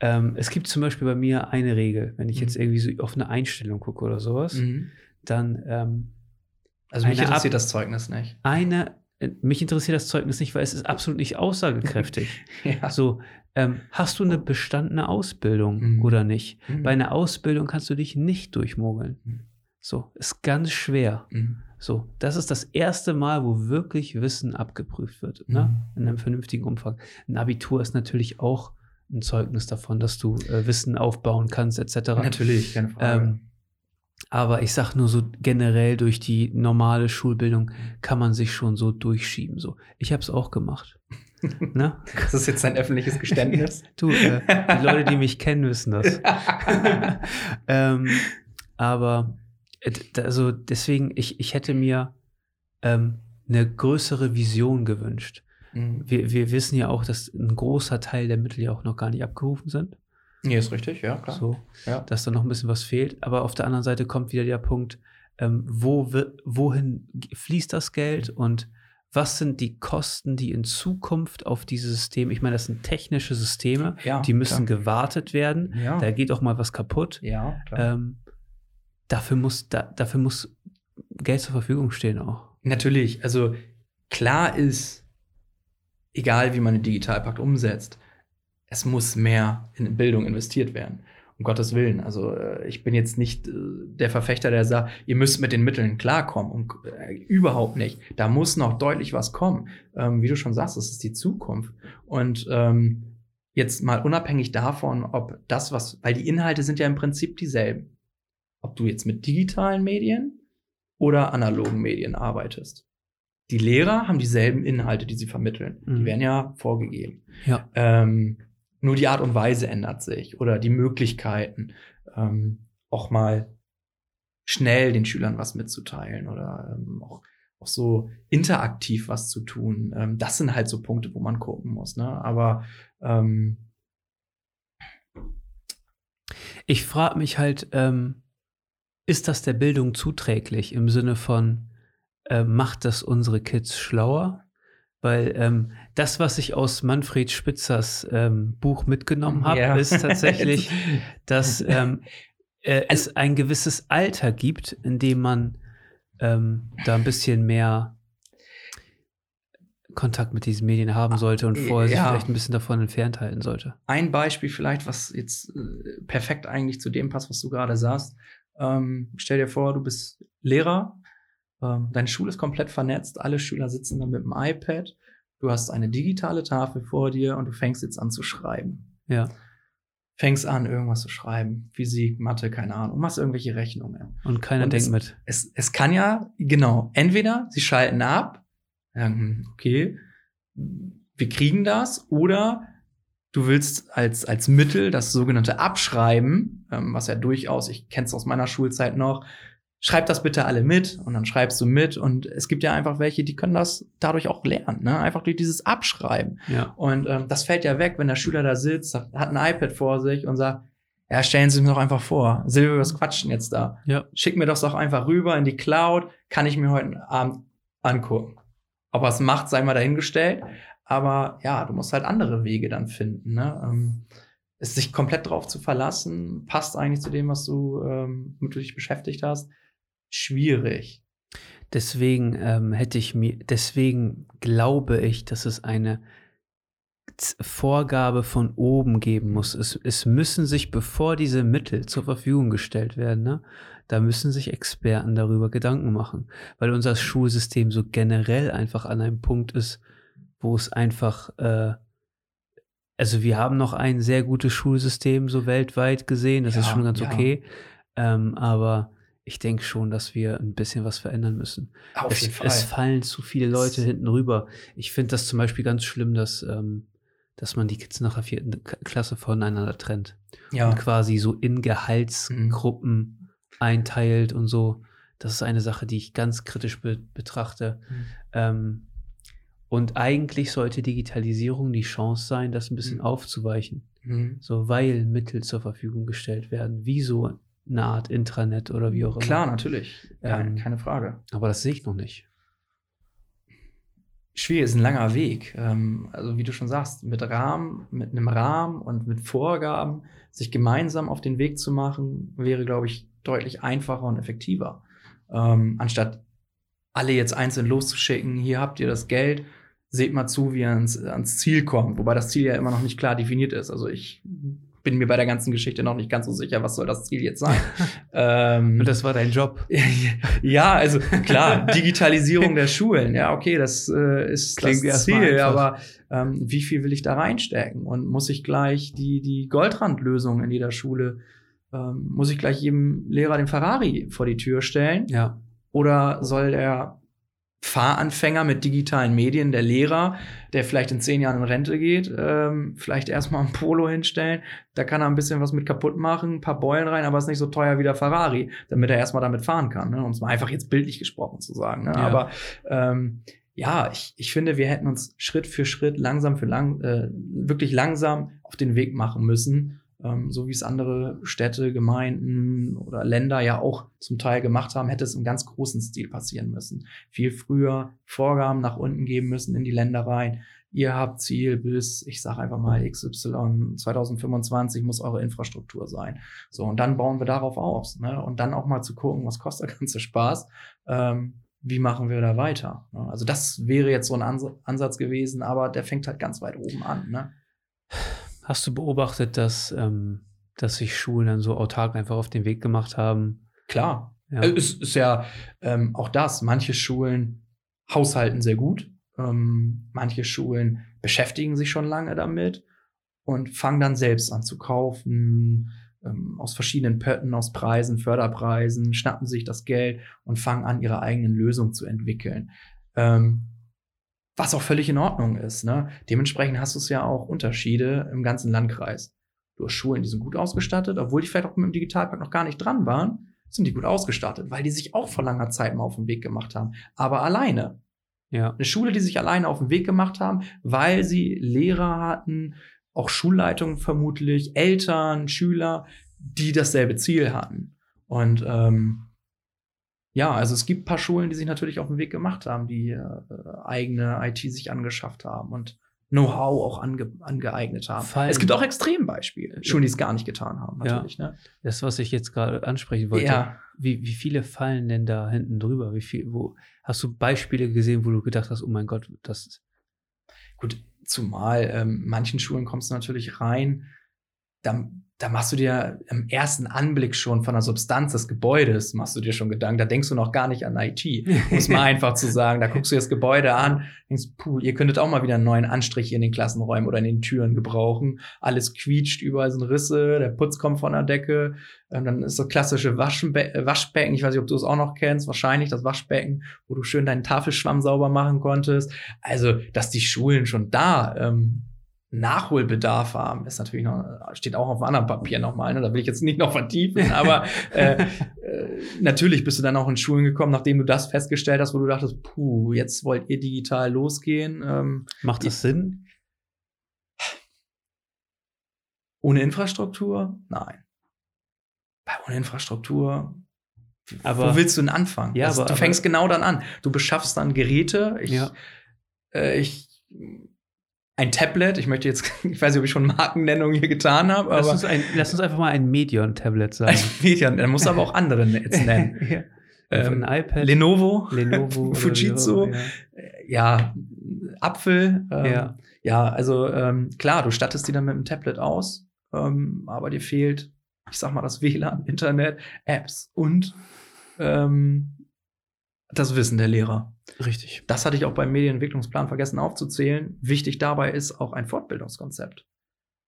Ähm, es gibt zum Beispiel bei mir eine Regel, wenn ich Mhm. jetzt irgendwie so auf eine Einstellung gucke oder sowas, Mhm. dann ähm, Also mich interessiert Ab- das Zeugnis nicht. eine, äh, mich interessiert das Zeugnis nicht, weil es ist absolut nicht aussagekräftig. Ja. so, ähm, hast du eine bestandene Ausbildung Mhm. oder nicht? Mhm. Bei einer Ausbildung kannst du dich nicht durchmogeln. Mhm. So, ist ganz schwer. Mhm. So, das ist das erste Mal, wo wirklich Wissen abgeprüft wird, ne? In einem vernünftigen Umfang. Ein Abitur ist natürlich auch ein Zeugnis davon, dass du äh, Wissen aufbauen kannst, etc. Natürlich, keine Frage. Ähm, aber ich sag nur so generell durch die normale Schulbildung kann man sich schon so durchschieben. So, ich habe es auch gemacht. ne? das ist jetzt ein öffentliches Geständnis. Du, äh, die Leute, die mich kennen, wissen das. ähm, aber äh, also deswegen, ich, ich hätte mir ähm, eine größere Vision gewünscht. Mhm. Wir, wir wissen ja auch, dass ein großer Teil der Mittel ja auch noch gar nicht abgerufen sind. Nee, ist richtig, ja, klar. So, Ja. dass da noch ein bisschen was fehlt. Aber auf der anderen Seite kommt wieder der Punkt, ähm, wo wohin fließt das Geld und was sind die Kosten, die in Zukunft auf dieses System, ich meine, das sind technische Systeme, Ja, die müssen klar. gewartet werden. Ja. Da geht auch mal was kaputt. Ja, klar. Ähm, dafür, muss, da, dafür muss Geld zur Verfügung stehen auch. Natürlich, also klar ist, egal wie man den Digitalpakt umsetzt, es muss mehr in Bildung investiert werden. Um Gottes Willen. Also äh, ich bin jetzt nicht äh, der Verfechter, der sagt, ihr müsst mit den Mitteln klarkommen. Und äh, überhaupt nicht. Da muss noch deutlich was kommen. Ähm, wie du schon sagst, das ist die Zukunft. Und ähm, jetzt mal unabhängig davon, ob das, was, weil die Inhalte sind ja im Prinzip dieselben. Ob du jetzt mit digitalen Medien oder analogen Medien arbeitest. Die Lehrer haben dieselben Inhalte, die sie vermitteln. Mhm. Die werden ja vorgegeben. Ja. Ähm, nur die Art und Weise ändert sich oder die Möglichkeiten, ähm, auch mal schnell den Schülern was mitzuteilen oder ähm, auch, auch so interaktiv was zu tun. Ähm, das sind halt so Punkte, wo man gucken muss. Ne? Aber ähm, ich frage mich halt, ähm, ist das der Bildung zuträglich im Sinne von, äh, macht das unsere Kids schlauer? Weil ähm, das, was ich aus Manfred Spitzers ähm, Buch mitgenommen habe, ja. ist tatsächlich, dass ähm, äh, es ein gewisses Alter gibt, in dem man ähm, da ein bisschen mehr Kontakt mit diesen Medien haben sollte und vorher ja. sich vielleicht ein bisschen davon entfernt halten sollte. Ein Beispiel vielleicht, was jetzt äh, perfekt eigentlich zu dem passt, was du gerade sagst. Ähm, stell dir vor, du bist Lehrer ähm, deine Schule ist komplett vernetzt, alle Schüler sitzen dann mit dem iPad, du hast eine digitale Tafel vor dir und du fängst jetzt an zu schreiben. Ja. Fängst an, irgendwas zu schreiben. Physik, Mathe, keine Ahnung. machst irgendwelche Rechnungen. Und keiner und denkt es, mit. Es, es kann ja, genau, entweder sie schalten ab, sagen, okay, wir kriegen das, oder du willst als, als Mittel das sogenannte Abschreiben, ähm, was ja durchaus, ich kenne es aus meiner Schulzeit noch, schreib das bitte alle mit und dann schreibst du mit und es gibt ja einfach welche, die können das dadurch auch lernen, ne? einfach durch dieses Abschreiben. Ja. Und ähm, das fällt ja weg, wenn der Schüler da sitzt, hat ein iPad vor sich und sagt, ja, stellen Sie mir doch einfach vor, Silvia, was quatschen jetzt da? Ja. Schick mir das doch einfach rüber in die Cloud, kann ich mir heute Abend angucken. Ob er es macht, sei mal dahingestellt. Aber ja, du musst halt andere Wege dann finden. Ne? Ähm, es sich komplett drauf zu verlassen, passt eigentlich zu dem, was du, ähm, mit du dich beschäftigt hast schwierig. Deswegen ähm, hätte ich mir, deswegen glaube ich, dass es eine Vorgabe von oben geben muss. Es, es müssen sich, bevor diese Mittel zur Verfügung gestellt werden, ne, da müssen sich Experten darüber Gedanken machen, weil unser Schulsystem so generell einfach an einem Punkt ist, wo es einfach, äh, also wir haben noch ein sehr gutes Schulsystem so weltweit gesehen, das ja, ist schon ganz ja. okay, ähm, aber ich denke schon, dass wir ein bisschen was verändern müssen. Auf es, jeden Fall. es fallen zu viele Leute es hinten rüber. Ich finde das zum Beispiel ganz schlimm, dass, ähm, dass man die Kids nach der vierten Klasse voneinander trennt. Ja. Und quasi so in Gehaltsgruppen mhm. einteilt und so. Das ist eine Sache, die ich ganz kritisch be betrachte. Mhm. Ähm, und eigentlich sollte Digitalisierung die Chance sein, das ein bisschen mhm. aufzuweichen. Mhm. So, weil Mittel zur Verfügung gestellt werden, wie so eine Art Intranet oder wie auch immer. Klar, natürlich. Ja, ähm, keine Frage. Aber das sehe ich noch nicht. Schwierig, ist ein langer Weg. Ähm, also wie du schon sagst, mit Rahmen, mit einem Rahmen und mit Vorgaben, sich gemeinsam auf den Weg zu machen, wäre, glaube ich, deutlich einfacher und effektiver. Ähm, anstatt alle jetzt einzeln loszuschicken, hier habt ihr das Geld, seht mal zu, wie ihr ans, ans Ziel kommt. Wobei das Ziel ja immer noch nicht klar definiert ist. Also ich bin mir bei der ganzen Geschichte noch nicht ganz so sicher, was soll das Ziel jetzt sein. ähm, Und das war dein Job. ja, also klar, Digitalisierung der Schulen, ja, okay, das äh, ist Klingt das Ziel, aber ähm, wie viel will ich da reinstecken? Und muss ich gleich die, die Goldrandlösung in jeder Schule, ähm, muss ich gleich jedem Lehrer den Ferrari vor die Tür stellen? Ja. Oder soll der Fahranfänger mit digitalen Medien, der Lehrer, der vielleicht in zehn Jahren in Rente geht, ähm, vielleicht erstmal ein Polo hinstellen. Da kann er ein bisschen was mit kaputt machen, ein paar Beulen rein, aber ist nicht so teuer wie der Ferrari, damit er erstmal damit fahren kann. Ne? Um es mal einfach jetzt bildlich gesprochen zu sagen. Ne? Ja. Aber ähm, ja, ich, ich finde, wir hätten uns Schritt für Schritt, langsam für lang, äh, wirklich langsam auf den Weg machen müssen ähm, so wie es andere Städte, Gemeinden oder Länder ja auch zum Teil gemacht haben, hätte es im ganz großen Stil passieren müssen. Viel früher Vorgaben nach unten geben müssen in die Länder rein. Ihr habt Ziel bis, ich sage einfach mal XY, 2025 muss eure Infrastruktur sein. So, und dann bauen wir darauf aus. Ne? Und dann auch mal zu gucken, was kostet der ganze Spaß. Ähm, wie machen wir da weiter? Ne? Also das wäre jetzt so ein Ansatz gewesen, aber der fängt halt ganz weit oben an. Ne? Hast du beobachtet, dass, ähm, dass sich Schulen dann so autark einfach auf den Weg gemacht haben? Klar. Ja. Also es ist ja ähm, auch das. Manche Schulen haushalten sehr gut. Ähm, manche Schulen beschäftigen sich schon lange damit und fangen dann selbst an zu kaufen, ähm, aus verschiedenen Pötten, aus Preisen, Förderpreisen, schnappen sich das Geld und fangen an, ihre eigenen Lösungen zu entwickeln. Ähm, was auch völlig in Ordnung ist. Ne? Dementsprechend hast du es ja auch Unterschiede im ganzen Landkreis. Du hast Schulen, die sind gut ausgestattet, obwohl die vielleicht auch mit dem Digitalpakt noch gar nicht dran waren, sind die gut ausgestattet, weil die sich auch vor langer Zeit mal auf den Weg gemacht haben. Aber alleine. Ja. Eine Schule, die sich alleine auf den Weg gemacht haben, weil sie Lehrer hatten, auch Schulleitungen vermutlich, Eltern, Schüler, die dasselbe Ziel hatten. Und ähm, ja, also es gibt ein paar Schulen, die sich natürlich auf den Weg gemacht haben, die äh, eigene IT sich angeschafft haben und Know-how auch ange angeeignet haben. Fallen. Es gibt auch Extrembeispiele, Schulen, die es gar nicht getan haben, natürlich. Ja. Ne? Das, was ich jetzt gerade ansprechen wollte. Ja. Wie, wie viele fallen denn da hinten drüber? Wie viel, wo, hast du Beispiele gesehen, wo du gedacht hast, oh mein Gott, das. Gut, zumal ähm, manchen Schulen kommst du natürlich rein, dann da machst du dir im ersten Anblick schon von der Substanz des Gebäudes, machst du dir schon Gedanken, da denkst du noch gar nicht an IT, muss man einfach zu sagen. Da guckst du dir das Gebäude an, denkst, puh, ihr könntet auch mal wieder einen neuen Anstrich in den Klassenräumen oder in den Türen gebrauchen. Alles quietscht, überall sind Risse, der Putz kommt von der Decke. Ähm, dann ist so klassische Waschbe Waschbecken, ich weiß nicht, ob du es auch noch kennst, wahrscheinlich das Waschbecken, wo du schön deinen Tafelschwamm sauber machen konntest. Also, dass die Schulen schon da ähm, Nachholbedarf haben, ist natürlich noch, steht auch auf einem anderen Papier nochmal, ne? da will ich jetzt nicht noch vertiefen, aber äh, äh, natürlich bist du dann auch in Schulen gekommen, nachdem du das festgestellt hast, wo du dachtest, puh, jetzt wollt ihr digital losgehen. Ähm, Macht das Sinn? Ohne Infrastruktur? Nein. Ohne Infrastruktur aber, wo willst du denn anfangen? Ja, aber, du fängst aber, genau dann an. Du beschaffst dann Geräte. Ich, ja. äh, ich ein Tablet. Ich möchte jetzt, ich weiß nicht, ob ich schon Markennennung hier getan habe, aber. Lass uns, ein, lass uns einfach mal ein Medion-Tablet sagen. Ein Medion, dann muss aber auch andere jetzt nennen. ja. Ähm, ein iPad. Lenovo. Lenovo. Fujitsu. Ja. ja, Apfel. Ähm, ja. ja, also ähm, klar, du stattest die dann mit einem Tablet aus, ähm, aber dir fehlt, ich sag mal, das WLAN, Internet, Apps und ähm, das Wissen der Lehrer. Richtig. Das hatte ich auch beim Medienentwicklungsplan vergessen aufzuzählen. Wichtig dabei ist auch ein Fortbildungskonzept.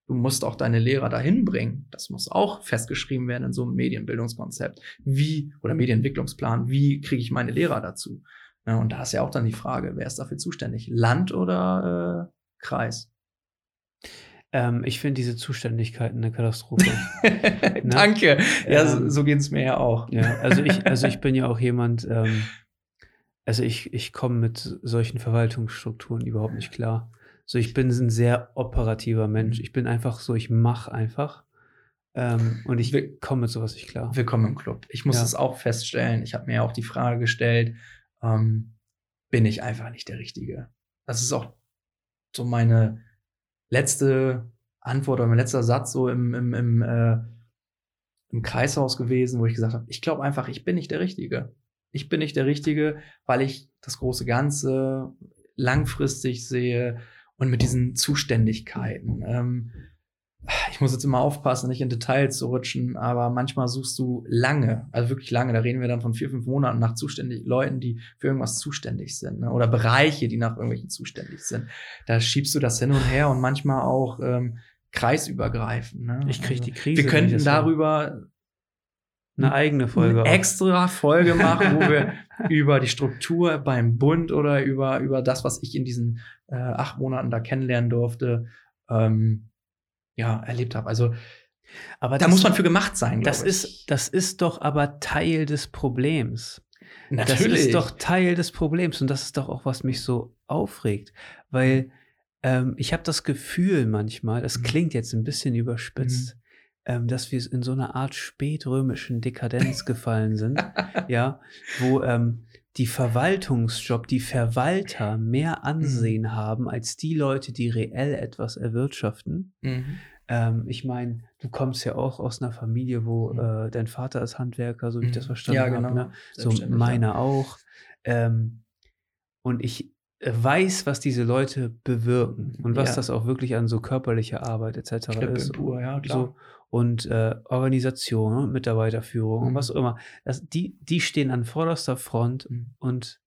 Du musst auch deine Lehrer dahin bringen. Das muss auch festgeschrieben werden in so einem Medienbildungskonzept. Wie, oder Medienentwicklungsplan, wie kriege ich meine Lehrer dazu? Ja, und da ist ja auch dann die Frage, wer ist dafür zuständig? Land oder äh, Kreis? Ähm, ich finde diese Zuständigkeiten eine Katastrophe. Ne? Danke. Ja, ähm, so, so geht es mir ja auch. Ja, also ich, also ich bin ja auch jemand, ähm, also ich, ich komme mit solchen Verwaltungsstrukturen überhaupt nicht klar. So, ich bin ein sehr operativer Mensch. Ich bin einfach so, ich mache einfach. Ähm, und ich komme mit sowas nicht klar. Willkommen im Club. Ich muss ja. es auch feststellen. Ich habe mir auch die Frage gestellt, ähm, bin ich einfach nicht der Richtige? Das ist auch so meine letzte Antwort oder mein letzter Satz so im, im, im, äh, im Kreishaus gewesen, wo ich gesagt habe, ich glaube einfach, ich bin nicht der Richtige ich bin nicht der Richtige, weil ich das große Ganze langfristig sehe und mit diesen Zuständigkeiten. Ähm, ich muss jetzt immer aufpassen, nicht in Details zu rutschen, aber manchmal suchst du lange, also wirklich lange, da reden wir dann von vier, fünf Monaten nach zuständig, Leuten, die für irgendwas zuständig sind, ne? oder Bereiche, die nach irgendwelchen zuständig sind. Da schiebst du das hin und her und manchmal auch ähm, kreisübergreifend. Ne? Ich kriege die also, Krise. Wir könnten darüber eine eigene Folge. Eine extra Folge machen, wo wir über die Struktur beim Bund oder über, über das, was ich in diesen äh, acht Monaten da kennenlernen durfte, ähm, ja, erlebt habe. Also, aber da muss man für gemacht sein. Das ich. ist, das ist doch aber Teil des Problems. Natürlich. Das ist doch Teil des Problems und das ist doch auch, was mich so aufregt, weil ähm, ich habe das Gefühl manchmal, das mhm. klingt jetzt ein bisschen überspitzt, mhm ähm, dass wir in so eine Art spätrömischen Dekadenz gefallen sind, ja, wo ähm, die Verwaltungsjob, die Verwalter mehr Ansehen mhm. haben als die Leute, die reell etwas erwirtschaften. Mhm. Ähm, ich meine, du kommst ja auch aus einer Familie, wo mhm. äh, dein Vater ist Handwerker, so wie ich das mhm. verstanden ja, genau. habe. Ne? So meiner auch. ähm, und ich weiß, was diese Leute bewirken und was Ja. das auch wirklich an so körperlicher Arbeit etc. Klipp ist. Pur, ja, klar. So, und äh, Organisation und Mitarbeiterführung und Mhm. was auch immer. Das, die, die stehen an vorderster Front Mhm. und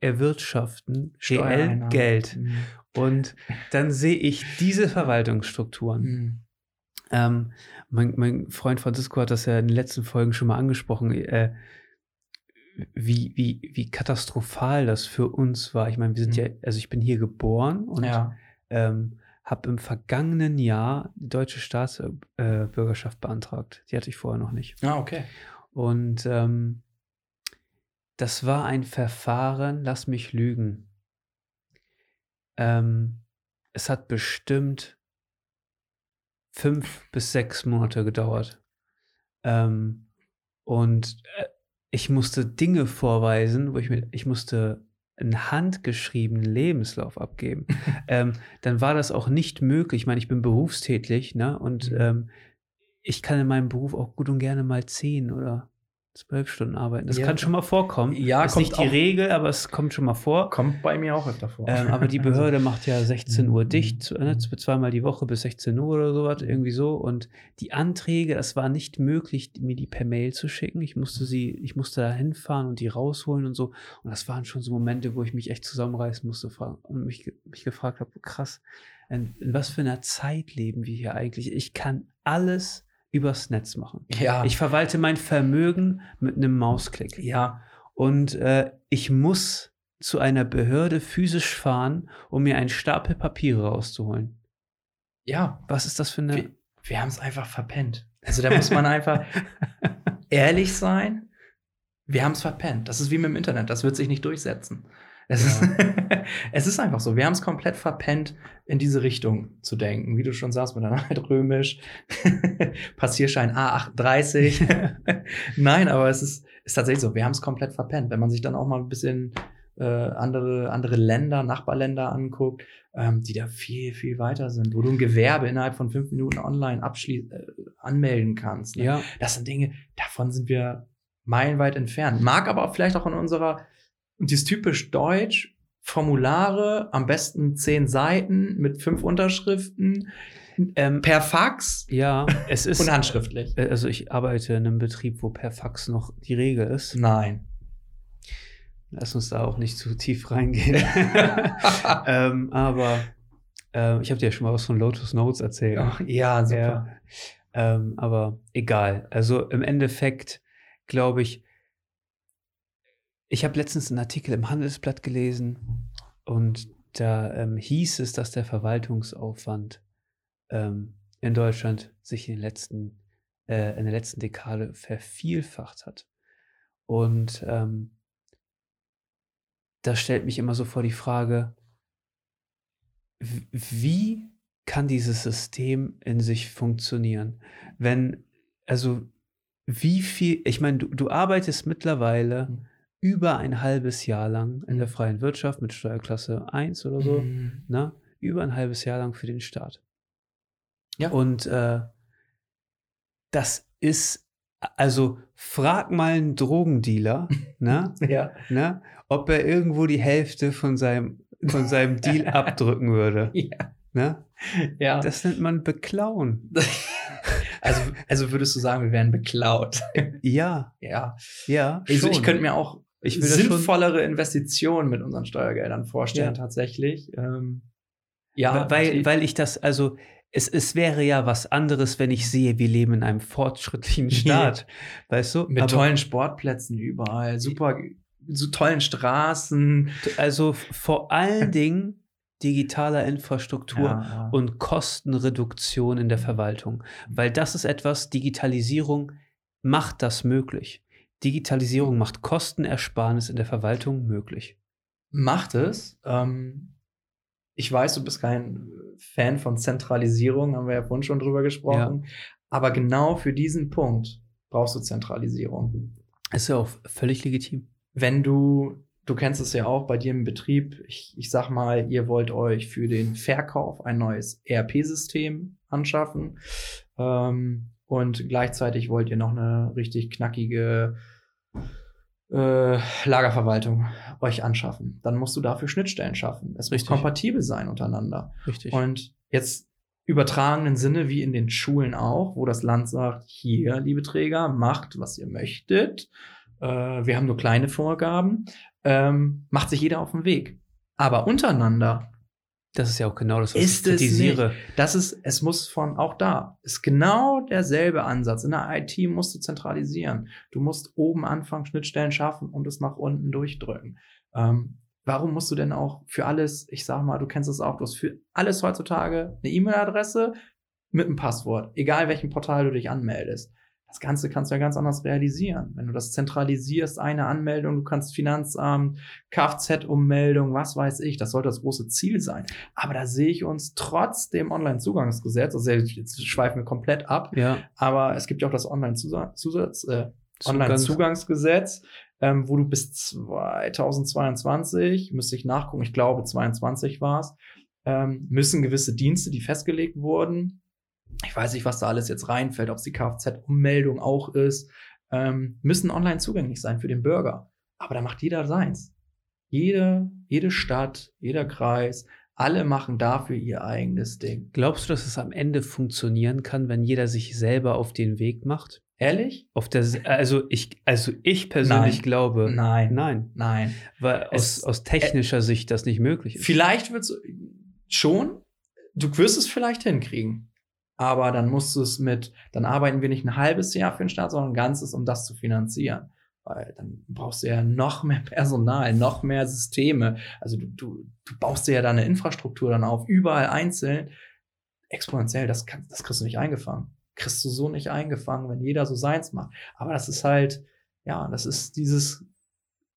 erwirtschaften reell. Geld. Mhm. Und dann sehe ich diese Verwaltungsstrukturen. Mhm. Ähm, mein, mein Freund Francisco hat das ja in den letzten Folgen schon mal angesprochen, äh, wie, wie, wie katastrophal das für uns war. Ich meine, wir sind Mhm. ja, also ich bin hier geboren und Ja. ähm, habe im vergangenen Jahr die deutsche Staatsbürgerschaft beantragt. Die hatte ich vorher noch nicht. Ah, okay. Und ähm, das war ein Verfahren, lass mich lügen. Ähm, es hat bestimmt fünf bis sechs Monate gedauert. Ähm, und äh, ich musste Dinge vorweisen, wo ich mir, ich musste einen handgeschriebenen Lebenslauf abgeben. ähm, dann war das auch nicht möglich. Ich meine, ich bin berufstätig, ne? Und Mhm. ähm, ich kann in meinem Beruf auch gut und gerne mal zehn oder zwölf Stunden arbeiten. Das Ja. kann schon mal vorkommen. Ja, ist kommt nicht die auch- Regel, aber es kommt schon mal vor. Kommt bei mir auch öfter vor. Ähm, aber die Behörde macht ja 16 Uhr Mhm. dicht, zu- ne, zweimal die Woche bis 16 Uhr oder sowas, irgendwie so. Und die Anträge, es war nicht möglich, mir die per Mail zu schicken. Ich musste sie, ich musste da hinfahren und die rausholen und so. Und das waren schon so Momente, wo ich mich echt zusammenreißen musste und mich, mich gefragt habe, krass, in, in was für einer Zeit leben wir hier eigentlich? Ich kann alles übers Netz machen. ja. Ich verwalte mein Vermögen mit einem Mausklick. ja. Und äh, ich muss zu einer Behörde physisch fahren, um mir einen Stapel Papiere rauszuholen. Ja. Was ist das für eine. Wir, wir haben es einfach verpennt. Also da muss man einfach ehrlich sein. Wir haben es verpennt. Das ist wie mit dem Internet. Das wird sich nicht durchsetzen. Es, Ja. ist, es ist einfach so. Wir haben es komplett verpennt, in diese Richtung zu denken. Wie du schon sagst, mit einer Altrömisch, Passierschein A38. Nein, aber es ist, ist tatsächlich so. Wir haben es komplett verpennt. Wenn man sich dann auch mal ein bisschen äh, andere, andere Länder, Nachbarländer anguckt, ähm, die da viel, viel weiter sind, wo du ein Gewerbe innerhalb von fünf Minuten online abschließen, äh, anmelden kannst. Ne? ja, Das sind Dinge, davon sind wir meilenweit entfernt. Mag aber auch vielleicht auch in unserer, und die ist typisch deutsch, Formulare, am besten zehn Seiten mit fünf Unterschriften, ähm, per Fax ja, es ist. und handschriftlich. äh, also ich arbeite in einem Betrieb, wo per Fax noch die Regel ist. Nein. Lass uns da auch nicht zu tief reingehen. ähm, aber äh, ich habe dir ja schon mal was von Lotus Notes erzählt. ja, super. Ja. Ähm, aber egal. Also im Endeffekt glaube ich, ich habe letztens einen Artikel im Handelsblatt gelesen und da ähm, hieß es, dass der Verwaltungsaufwand ähm, in Deutschland sich in, den letzten, äh, in der letzten Dekade vervielfacht hat. Und ähm, das stellt mich immer so vor die Frage, wie kann dieses System in sich funktionieren? Wenn, also wie viel, ich meine, du, du arbeitest mittlerweile Mhm. Über ein halbes Jahr lang in der Mhm. freien Wirtschaft mit Steuerklasse 1 oder so, Mhm. ne? über ein halbes Jahr lang für den Staat. Ja. Und äh, das ist, also frag mal einen Drogendealer, ne? Ja. ne? ob er irgendwo die Hälfte von seinem, von seinem Deal abdrücken würde. Ja. Ne? ja. Das nennt man beklauen. also, also würdest du sagen, wir werden beklaut? Ja, ja. ja. Also ich schon. könnte mir auch Ich will sinnvollere Investitionen mit unseren Steuergeldern vorstellen, Ja. tatsächlich. Ähm, ja, weil, weil ich das, also es, es wäre ja was anderes, wenn ich sehe, wir leben in einem fortschrittlichen Staat. Weißt du? mit Aber- tollen Sportplätzen überall, super, so tollen Straßen. Also vor allen Dingen digitaler Infrastruktur Ja, ja. und Kostenreduktion in der Verwaltung. Weil das ist etwas, Digitalisierung macht das möglich. Digitalisierung macht Kostenersparnis in der Verwaltung möglich. macht es. Ähm, ich weiß, du bist kein Fan von Zentralisierung, haben wir ja vorhin schon drüber gesprochen. Aber genau für diesen Punkt brauchst du Zentralisierung. Ist ja auch völlig legitim. wenn du, du kennst es ja auch bei dir im Betrieb, ich, ich sag mal, ihr wollt euch für den Verkauf ein neues ERP-System anschaffen ähm, und gleichzeitig wollt ihr noch eine richtig knackige äh, Lagerverwaltung euch anschaffen. Dann musst du dafür Schnittstellen schaffen. Es Richtig. muss kompatibel sein untereinander. Richtig. Und jetzt übertragenen Sinne wie in den Schulen auch, wo das Land sagt, hier, liebe Träger, macht, was ihr möchtet. Äh, wir haben nur kleine Vorgaben. Ähm, macht sich jeder auf den Weg. Aber untereinander das ist ja auch genau das, was ist ich kritisiere. Das ist, es muss von, auch da, ist genau derselbe Ansatz. In der IT musst du zentralisieren. Du musst oben anfangen, Schnittstellen schaffen und es nach unten durchdrücken. Ähm, warum musst du denn auch für alles, ich sag mal, du kennst es auch, du hast für alles heutzutage eine E-Mail-Adresse mit einem Passwort, egal welchem Portal du dich anmeldest. Das Ganze kannst du ja ganz anders realisieren. Wenn du das zentralisierst, eine Anmeldung, du kannst Finanzamt, Kfz-Ummeldung, was weiß ich, das sollte das große Ziel sein. Aber da sehe ich uns trotz dem Online-Zugangsgesetz, also jetzt schweifen wir komplett ab, Ja. aber es gibt ja auch das Online-Zusatz, äh, Zugangs- Online-Zugangsgesetz, ähm, wo du bis 2022, müsste ich nachgucken, ich glaube 22 war es, ähm, müssen gewisse Dienste, die festgelegt wurden, ich weiß nicht, was da alles jetzt reinfällt, ob es die Kfz-Ummeldung auch ist, ähm, müssen online zugänglich sein für den Bürger. Aber da macht jeder seins. Jede, jede Stadt, jeder Kreis, alle machen dafür ihr eigenes Ding. Glaubst du, dass es am Ende funktionieren kann, wenn jeder sich selber auf den Weg macht? Ehrlich? Auf der, also ich, also ich persönlich Nein. glaube, Nein. nein, Nein. weil aus, Es- aus technischer Sicht das nicht möglich ist. Vielleicht wird es schon, du wirst es vielleicht hinkriegen. Aber dann musst du es mit, dann arbeiten wir nicht ein halbes Jahr für den Staat, sondern ein ganzes, um das zu finanzieren. Weil dann brauchst du ja noch mehr Personal, noch mehr Systeme. Also du, du, du baust dir ja da eine Infrastruktur dann auf, überall einzeln. Exponentiell, das, kann, das kriegst du nicht eingefangen. Kriegst du so nicht eingefangen, wenn jeder so seins macht. Aber das ist halt, ja, das ist dieses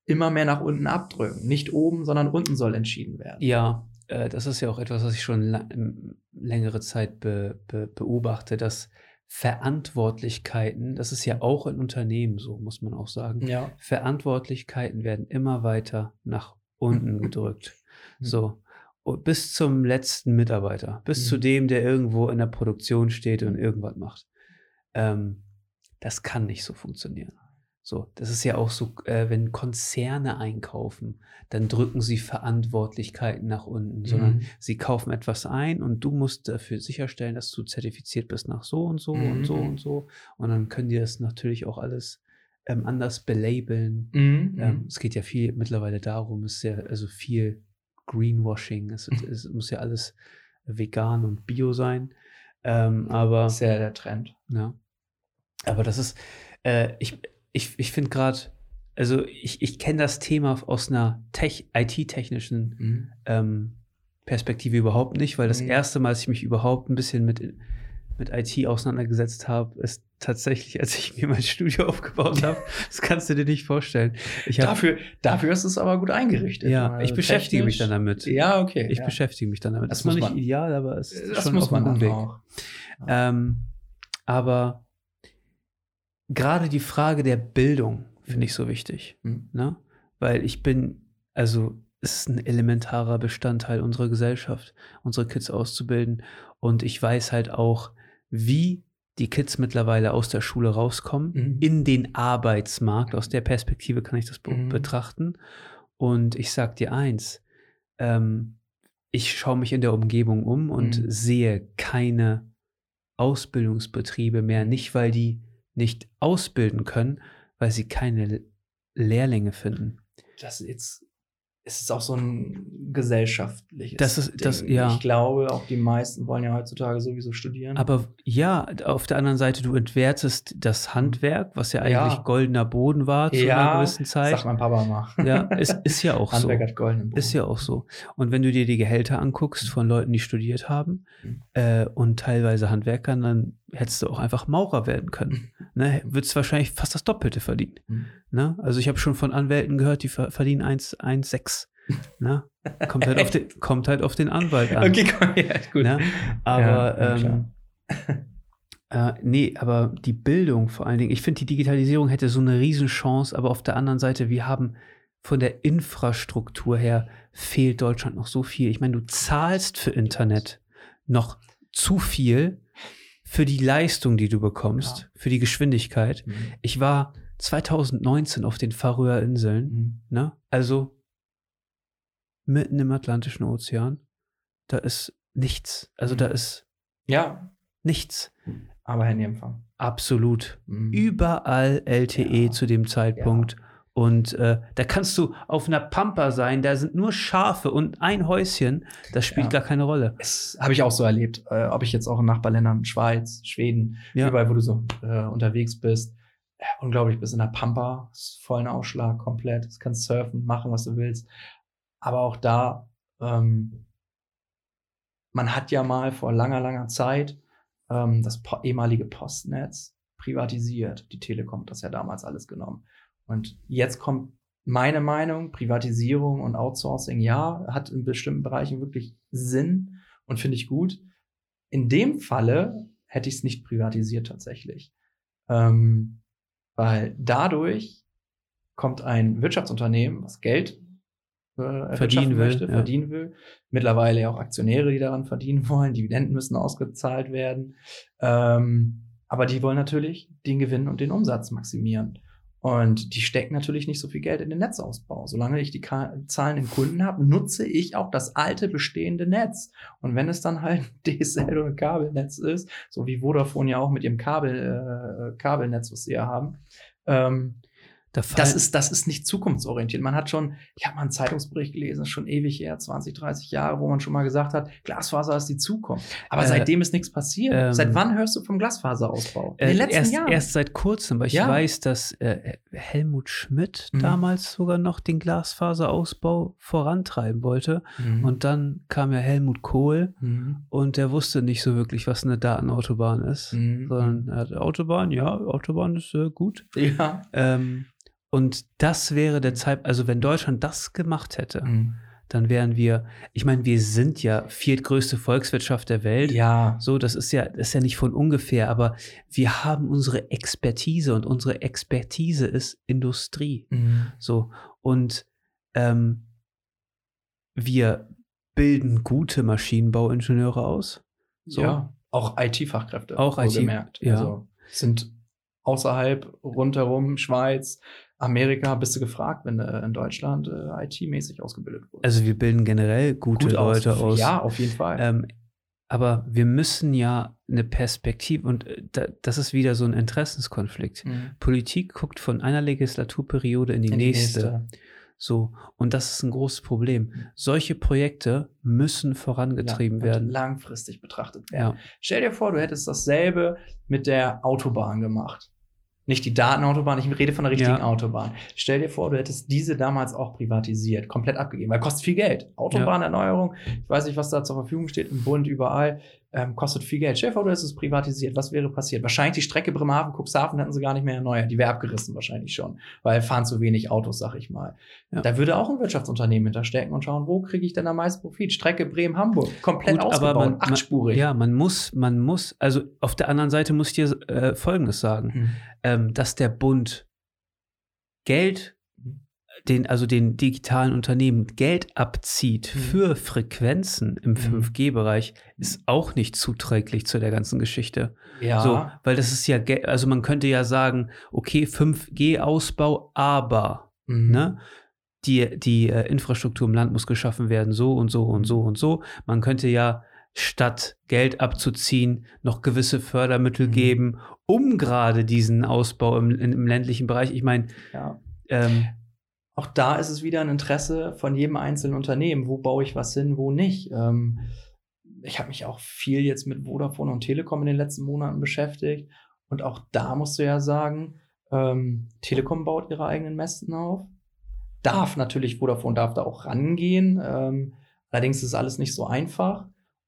immer mehr nach unten abdrücken. Nicht oben, sondern unten soll entschieden werden. Ja, äh, das ist ja auch etwas, was ich schon ähm, längere Zeit be be beobachte, dass Verantwortlichkeiten, das ist ja auch in Unternehmen so, muss man auch sagen, Ja. Verantwortlichkeiten werden immer weiter nach unten gedrückt. So. Und bis zum letzten Mitarbeiter, bis Mhm. zu dem, der irgendwo in der Produktion steht und irgendwas macht. Ähm, das kann nicht so funktionieren. So, das ist ja auch so, äh, wenn Konzerne einkaufen, dann drücken sie Verantwortlichkeiten nach unten, sondern Mhm. sie kaufen etwas ein und du musst dafür sicherstellen, dass du zertifiziert bist nach so und so Mhm. und so und so. Und dann können die das natürlich auch alles ähm, anders belabeln. Mhm. Ähm, es geht ja viel mittlerweile darum, es ist ja also viel Greenwashing, es, Mhm. es muss ja alles vegan und bio sein. Ähm, aber Das ist ja der Trend. ja. Aber das ist, äh, ich, ich, ich finde gerade, also ich, ich kenne das Thema aus einer Tech, IT-technischen Mhm. ähm, Perspektive überhaupt nicht, weil das Mhm. erste Mal, als ich mich überhaupt ein bisschen mit, mit IT auseinandergesetzt habe, ist tatsächlich, als ich mir mein Studio aufgebaut habe. Das kannst du dir nicht vorstellen. Ich hab, Dafür, dafür ist es aber gut eingerichtet. ja, Also ich beschäftige mich dann damit. Ja, okay. Ich ja. beschäftige mich dann damit. Das Das ist noch nicht man. ideal, aber es ist Das schon muss auf man Weg. auch. Ähm, aber gerade die Frage der Bildung finde ich so wichtig. Mhm. Ne? Weil ich bin, also es ist ein elementarer Bestandteil unserer Gesellschaft, unsere Kids auszubilden. Und ich weiß halt auch, wie die Kids mittlerweile aus der Schule rauskommen, Mhm. in den Arbeitsmarkt. Aus der Perspektive kann ich das be Mhm. betrachten. Und ich sag dir eins, ähm, ich schaue mich in der Umgebung um und Mhm. sehe keine Ausbildungsbetriebe mehr, nicht weil die nicht ausbilden können, weil sie keine Lehrlinge finden. Das ist jetzt es ist auch so ein gesellschaftliches. Das ist- das- Ding. ja. Ich glaube, auch die meisten wollen ja heutzutage sowieso studieren. Aber ja, auf der anderen Seite, du entwertest das Handwerk, was ja eigentlich Ja. goldener Boden war zu einer ja, gewissen Zeit. sagt mein Papa mal. Ja, ist, ist ja auch so. Handwerk hat goldenen Boden. Ist ja auch so. Und wenn du dir die Gehälter anguckst von Leuten, die studiert haben Mhm. äh, und teilweise Handwerkern, dann hättest du auch einfach Maurer werden können. Ne? Würdest wahrscheinlich fast das Doppelte verdienen. Mhm. Ne? Also ich habe schon von Anwälten gehört, die ver verdienen 1,6. Ne? Kommt, halt auf den, kommt halt auf den Anwalt an. Okay, komm, ja, gut. Ne? Aber ja, ähm, äh, nee, aber die Bildung vor allen Dingen, ich finde, die Digitalisierung hätte so eine Riesenchance, aber auf der anderen Seite, wir haben von der Infrastruktur her fehlt Deutschland noch so viel. Ich meine, du zahlst für Internet noch zu viel für die Leistung, die du bekommst, Ja. für die Geschwindigkeit. Mhm. Ich war 2019 auf den Färöer Inseln, Mhm. ne? Also mitten im Atlantischen Ozean, da ist nichts. Also da Mhm. ist Ja, nichts. aber Handyempfang. Absolut. Mhm. Überall LTE Ja. zu dem Zeitpunkt. Und äh, da kannst du auf einer Pampa sein, da sind nur Schafe und ein Häuschen, das spielt Ja. gar keine Rolle. Das habe ich auch so erlebt. Äh, ob ich jetzt auch in Nachbarländern, Schweiz, Schweden, Ja. überall, wo du so äh, unterwegs bist. Unglaublich, bis in der Pampa, ist vollen Aufschlag, komplett. Du kannst surfen, machen, was du willst. Aber auch da, ähm, man hat ja mal vor langer, langer Zeit ähm, das po ehemalige Postnetz privatisiert. Die Telekom hat das ja damals alles genommen. Und jetzt kommt meine Meinung, Privatisierung und Outsourcing, ja, hat in bestimmten Bereichen wirklich Sinn und finde ich gut. In dem Falle hätte ich es nicht privatisiert tatsächlich. Ähm, weil dadurch kommt ein Wirtschaftsunternehmen, was Geld äh, Verdienen will, möchte, ja. verdienen will. Mittlerweile ja auch Aktionäre, die daran verdienen wollen. Dividenden müssen ausgezahlt werden. Ähm, aber die wollen natürlich den Gewinn und den Umsatz maximieren. Und die stecken natürlich nicht so viel Geld in den Netzausbau. Solange ich die Ka zahlenden Kunden habe, nutze ich auch das alte bestehende Netz. Und wenn es dann halt DSL oder Kabelnetz ist, so wie Vodafone ja auch mit ihrem Kabel, äh, Kabelnetz, was sie ja haben, ähm, das ist, das ist nicht zukunftsorientiert. Man hat schon, ich habe mal einen Zeitungsbericht gelesen, schon ewig her, 20, 30 Jahre, wo man schon mal gesagt hat, Glasfaser ist die Zukunft. Aber Äh, seitdem ist nichts passiert. ähm, Seit wann hörst du vom Glasfaserausbau? In Äh, den letzten erst, Jahren. erst seit kurzem, weil ich Ja. weiß, dass äh, Helmut Schmidt Mhm. damals sogar noch den Glasfaserausbau vorantreiben wollte. Mhm. Und dann kam ja Helmut Kohl Mhm. und der wusste nicht so wirklich, was eine Datenautobahn ist. Mhm. Sondern er hatte Autobahn, ja, Autobahn ist äh, gut. Ja. Ähm, und das wäre der Zeit, also wenn Deutschland das gemacht hätte, Mhm. dann wären wir, ich meine, wir sind ja viertgrößte Volkswirtschaft der Welt. Ja. So, das ist ja, das ist ja nicht von ungefähr, aber wir haben unsere Expertise und unsere Expertise ist Industrie. Mhm. So, und ähm, wir bilden gute Maschinenbauingenieure aus. So. Ja. Auch IT-Fachkräfte. Auch IT, wohlgemerkt. ja. Also sind außerhalb, rundherum, Schweiz, Amerika, bist du gefragt, wenn du in Deutschland äh, IT-mäßig ausgebildet wurdest. Also wir bilden generell gute Leute aus. Ja, auf jeden Fall. Ähm, aber wir müssen ja eine Perspektive, und äh, da, das ist wieder so ein Interessenskonflikt. Mhm. Politik guckt von einer Legislaturperiode in die, In die nächste. nächste. So, und das ist ein großes Problem. Solche Projekte müssen vorangetrieben Ja, werden. Langfristig betrachtet werden. Ja. Stell dir vor, du hättest dasselbe mit der Autobahn gemacht. Nicht die Datenautobahn, ich rede von der richtigen Ja. Autobahn. Stell dir vor, du hättest diese damals auch privatisiert, komplett abgegeben, weil kostet viel Geld. Autobahnerneuerung, ich weiß nicht, was da zur Verfügung steht, im Bund, überall, ähm, kostet viel Geld. Stell dir vor, du hättest es privatisiert. Was wäre passiert? Wahrscheinlich die Strecke Bremerhaven-Cuxhaven hätten sie gar nicht mehr erneuert. Die wäre abgerissen wahrscheinlich schon, weil fahren zu wenig Autos, sag ich mal. Ja. Da würde auch ein Wirtschaftsunternehmen hinterstecken und schauen, wo kriege ich denn am meisten Profit? Strecke Bremen-Hamburg, komplett Gut, aber ausgebaut, man- man- achtspurig. Ja, man muss, man muss, also auf der anderen Seite muss ich dir äh, Folgendes sagen, Mhm. ähm, dass der Bund Geld, den, also den digitalen Unternehmen Geld abzieht Mhm. für Frequenzen im Mhm. 5G-Bereich, ist auch nicht zuträglich zu der ganzen Geschichte. Ja. So, weil das ist ja, also man könnte ja sagen, okay, 5G-Ausbau, aber, Mhm. ne? Die, die äh, Infrastruktur im Land muss geschaffen werden, so und so und so und so. Man könnte ja statt Geld abzuziehen, noch gewisse Fördermittel Mhm. geben, um gerade diesen Ausbau im, im ländlichen Bereich. Ich meine, Ja. ähm, Auch da ist es wieder ein Interesse von jedem einzelnen Unternehmen. Wo baue ich was hin, wo nicht? Ähm, ich habe mich auch viel jetzt mit Vodafone und Telekom in den letzten Monaten beschäftigt. Und auch da musst du ja sagen, ähm, Telekom baut ihre eigenen Mästen auf. Darf natürlich, Vodafone darf da auch rangehen. Ähm, allerdings ist alles nicht so einfach.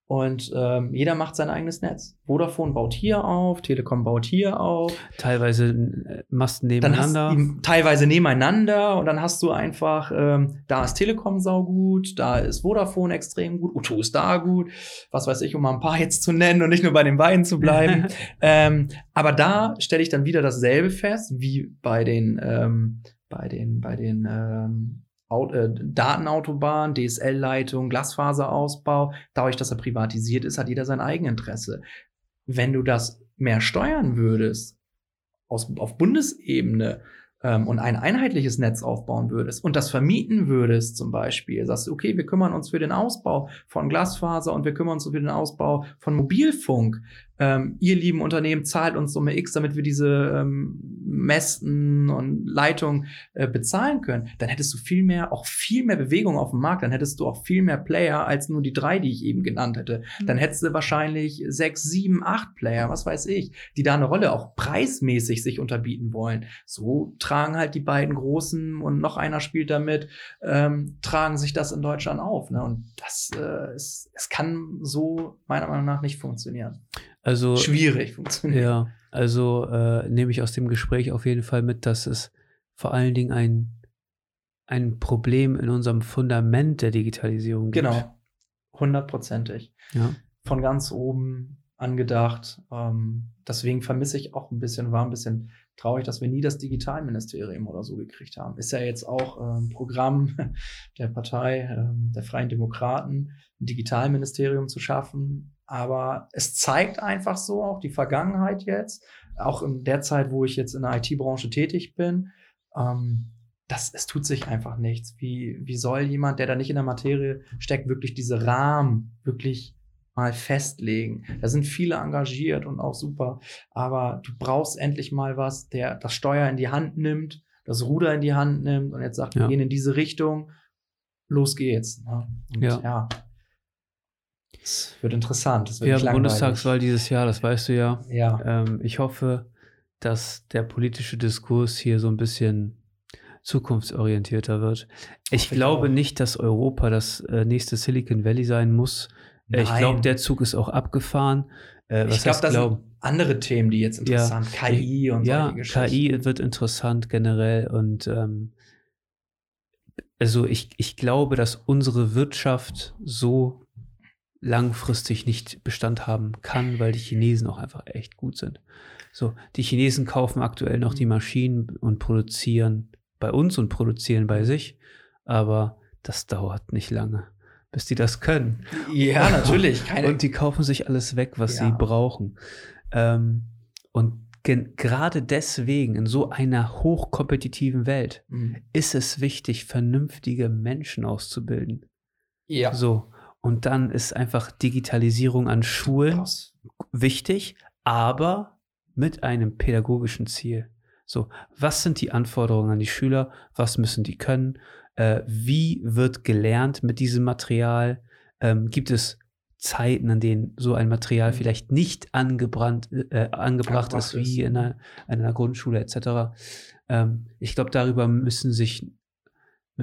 Und ähm, jeder macht sein eigenes Netz. Vodafone baut hier auf, Telekom baut hier auf. teilweise äh, Masten nebeneinander. du teilweise nebeneinander und dann hast du einfach, ähm, da ist Telekom saugut, da ist Vodafone extrem gut, Uto ist da gut, was weiß ich, um mal ein paar jetzt zu nennen und nicht nur bei den beiden zu bleiben. ähm, aber da stelle ich dann wieder dasselbe fest, wie bei den, ähm, bei den, bei den ähm, Äh, Datenautobahnen, DSL-Leitung, Glasfaserausbau, dadurch, dass er privatisiert ist, hat jeder sein Eigeninteresse. Wenn du das mehr steuern würdest aus, auf Bundesebene ähm, und ein einheitliches Netz aufbauen würdest und das vermieten würdest zum Beispiel, sagst du, okay, wir kümmern uns für den Ausbau von Glasfaser und wir kümmern uns für den Ausbau von Mobilfunk, ähm, ihr lieben Unternehmen zahlt uns Summe X, damit wir diese ähm, Mästen und Leitungen äh, bezahlen können, dann hättest du viel mehr, auch viel mehr Bewegung auf dem Markt, dann hättest du auch viel mehr Player als nur die drei, die ich eben genannt hätte. Mhm. Dann hättest du wahrscheinlich sechs, sieben, acht Player, was weiß ich, die da eine Rolle auch preismäßig sich unterbieten wollen. So tragen halt die beiden Großen und noch einer spielt damit, ähm, tragen sich das in Deutschland auf. Ne? Und das äh, ist, es kann so meiner Meinung nach nicht funktionieren. Also schwierig funktioniert. Ja, also äh, nehme ich aus dem Gespräch auf jeden Fall mit, dass es vor allen Dingen ein, ein Problem in unserem Fundament der Digitalisierung gibt. Genau, hundertprozentig. Ja. Von ganz oben angedacht. Ähm, deswegen vermisse ich auch ein bisschen, war ein bisschen traurig, dass wir nie das Digitalministerium oder so gekriegt haben. Ist ja jetzt auch ein ähm, Programm der Partei ähm, der Freien Demokraten, ein Digitalministerium zu schaffen. Aber es zeigt einfach so auch die Vergangenheit jetzt, auch in der Zeit, wo ich jetzt in der IT-Branche tätig bin, ähm, das, es tut sich einfach nichts. Wie, wie soll jemand, der da nicht in der Materie steckt, wirklich diese Rahmen wirklich mal festlegen? Da sind viele engagiert und auch super, aber du brauchst endlich mal was, der das Steuer in die Hand nimmt, das Ruder in die Hand nimmt und jetzt sagt, ja. wir gehen in diese Richtung, los geht's. Ne? Und ja. ja. Es wird interessant. Es wird wir haben Bundestagswahl dieses Jahr, das weißt du ja. Ja. Ähm, ich hoffe, dass der politische Diskurs hier so ein bisschen zukunftsorientierter wird. Ich, ich glaube auch. nicht, dass Europa das äh, nächste Silicon Valley sein muss. Äh, ich glaube, der Zug ist auch abgefahren. Äh, ich glaube, das glaub? sind andere Themen, die jetzt interessant ja, KI und ja, solche. KI wird interessant generell und ähm, also ich, ich glaube, dass unsere Wirtschaft so langfristig nicht Bestand haben kann, weil die Chinesen auch einfach echt gut sind. So, die Chinesen kaufen aktuell noch die mhm. Maschinen und produzieren bei uns und produzieren bei sich, aber das dauert nicht lange, bis die das können. Ja, natürlich. Keine und die kaufen sich alles weg, was ja. sie brauchen. Ähm, und gerade deswegen in so einer hochkompetitiven Welt mhm. ist es wichtig, vernünftige Menschen auszubilden. Ja. So. Und dann ist einfach Digitalisierung an Schulen Krass. wichtig, aber mit einem pädagogischen Ziel. So, was sind die Anforderungen an die Schüler? Was müssen die können? Äh, wie wird gelernt mit diesem Material? Ähm, gibt es Zeiten, an denen so ein Material mhm. vielleicht nicht angebrannt, äh, angebracht ist, wie in einer, in einer Grundschule etc. Ähm, ich glaube, darüber müssen sich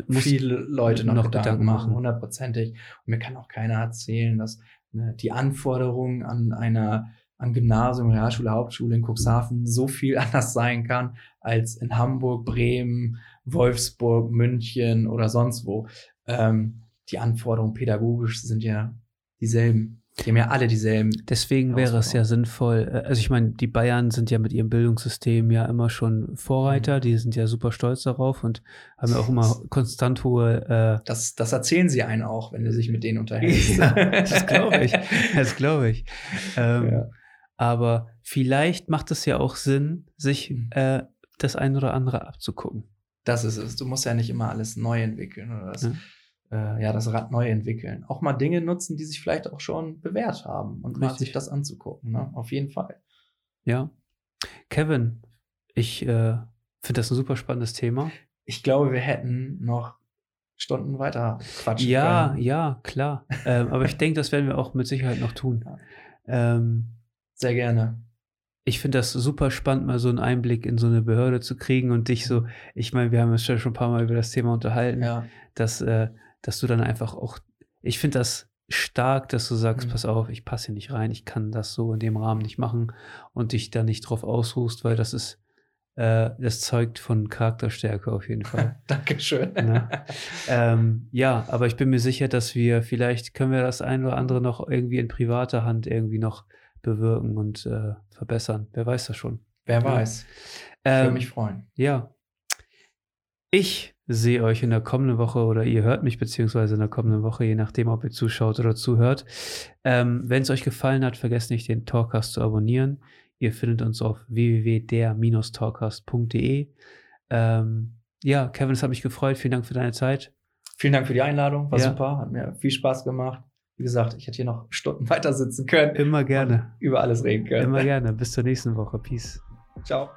viele Leute noch, noch Gedanken, Gedanken machen, hundertprozentig. Und mir kann auch keiner erzählen, dass ne, die Anforderungen an einer an Gymnasium, Realschule, Hauptschule in Cuxhaven so viel anders sein kann als in Hamburg, Bremen, Wolfsburg, München oder sonst wo. Ähm, die Anforderungen pädagogisch sind ja dieselben. Die haben ja alle dieselben. Deswegen wäre es ja sinnvoll, äh, also ich meine, die Bayern sind ja mit ihrem Bildungssystem ja immer schon Vorreiter, mhm. die sind ja super stolz darauf und haben ja auch immer konstant hohe. Äh das, das erzählen sie einen auch, wenn du sich mit denen unterhältst. ja, das glaube ich. Das glaube ich. Ähm, ja. Aber vielleicht macht es ja auch Sinn, sich mhm. äh, das ein oder andere abzugucken. Das ist es. Du musst ja nicht immer alles neu entwickeln oder das. Ja äh, ja, das Rad neu entwickeln. Auch mal Dinge nutzen, die sich vielleicht auch schon bewährt haben und mal sich das anzugucken. Ne? Auf jeden Fall. Ja. Kevin, ich äh, finde das ein super spannendes Thema. Ich glaube, wir hätten noch Stunden weiter quatschen ja, können. Ja, ja, klar. ähm, aber ich denke, das werden wir auch mit Sicherheit noch tun. Ähm, Sehr gerne. Ich finde das super spannend, mal so einen Einblick in so eine Behörde zu kriegen und dich so, ich meine, wir haben uns schon ein paar Mal über das Thema unterhalten, ja. dass äh, dass du dann einfach auch, ich finde das stark, dass du sagst, mhm. pass auf, ich passe hier nicht rein, ich kann das so in dem Rahmen nicht machen und dich da nicht drauf ausruhst, weil das ist, äh, das zeugt von Charakterstärke auf jeden Fall. Dankeschön. Ne? ähm, ja, aber ich bin mir sicher, dass wir, vielleicht können wir das ein oder andere noch irgendwie in privater Hand irgendwie noch bewirken und äh, verbessern. Wer weiß das schon. Wer weiß. Ich ähm, würde mich freuen. Ja. Ich sehe euch in der kommenden Woche oder ihr hört mich beziehungsweise in der kommenden Woche, je nachdem, ob ihr zuschaut oder zuhört. Ähm, Wenn es euch gefallen hat, vergesst nicht, den Talkcast zu abonnieren. Ihr findet uns auf www.der-talkcast.de. Ähm, ja, Kevin, es hat mich gefreut. Vielen Dank für deine Zeit. Vielen Dank für die Einladung. War Ja. super. Hat mir viel Spaß gemacht. Wie gesagt, ich hätte hier noch Stunden weiter sitzen können. Immer gerne. Über alles reden können. Immer gerne. Bis zur nächsten Woche. Peace. Ciao.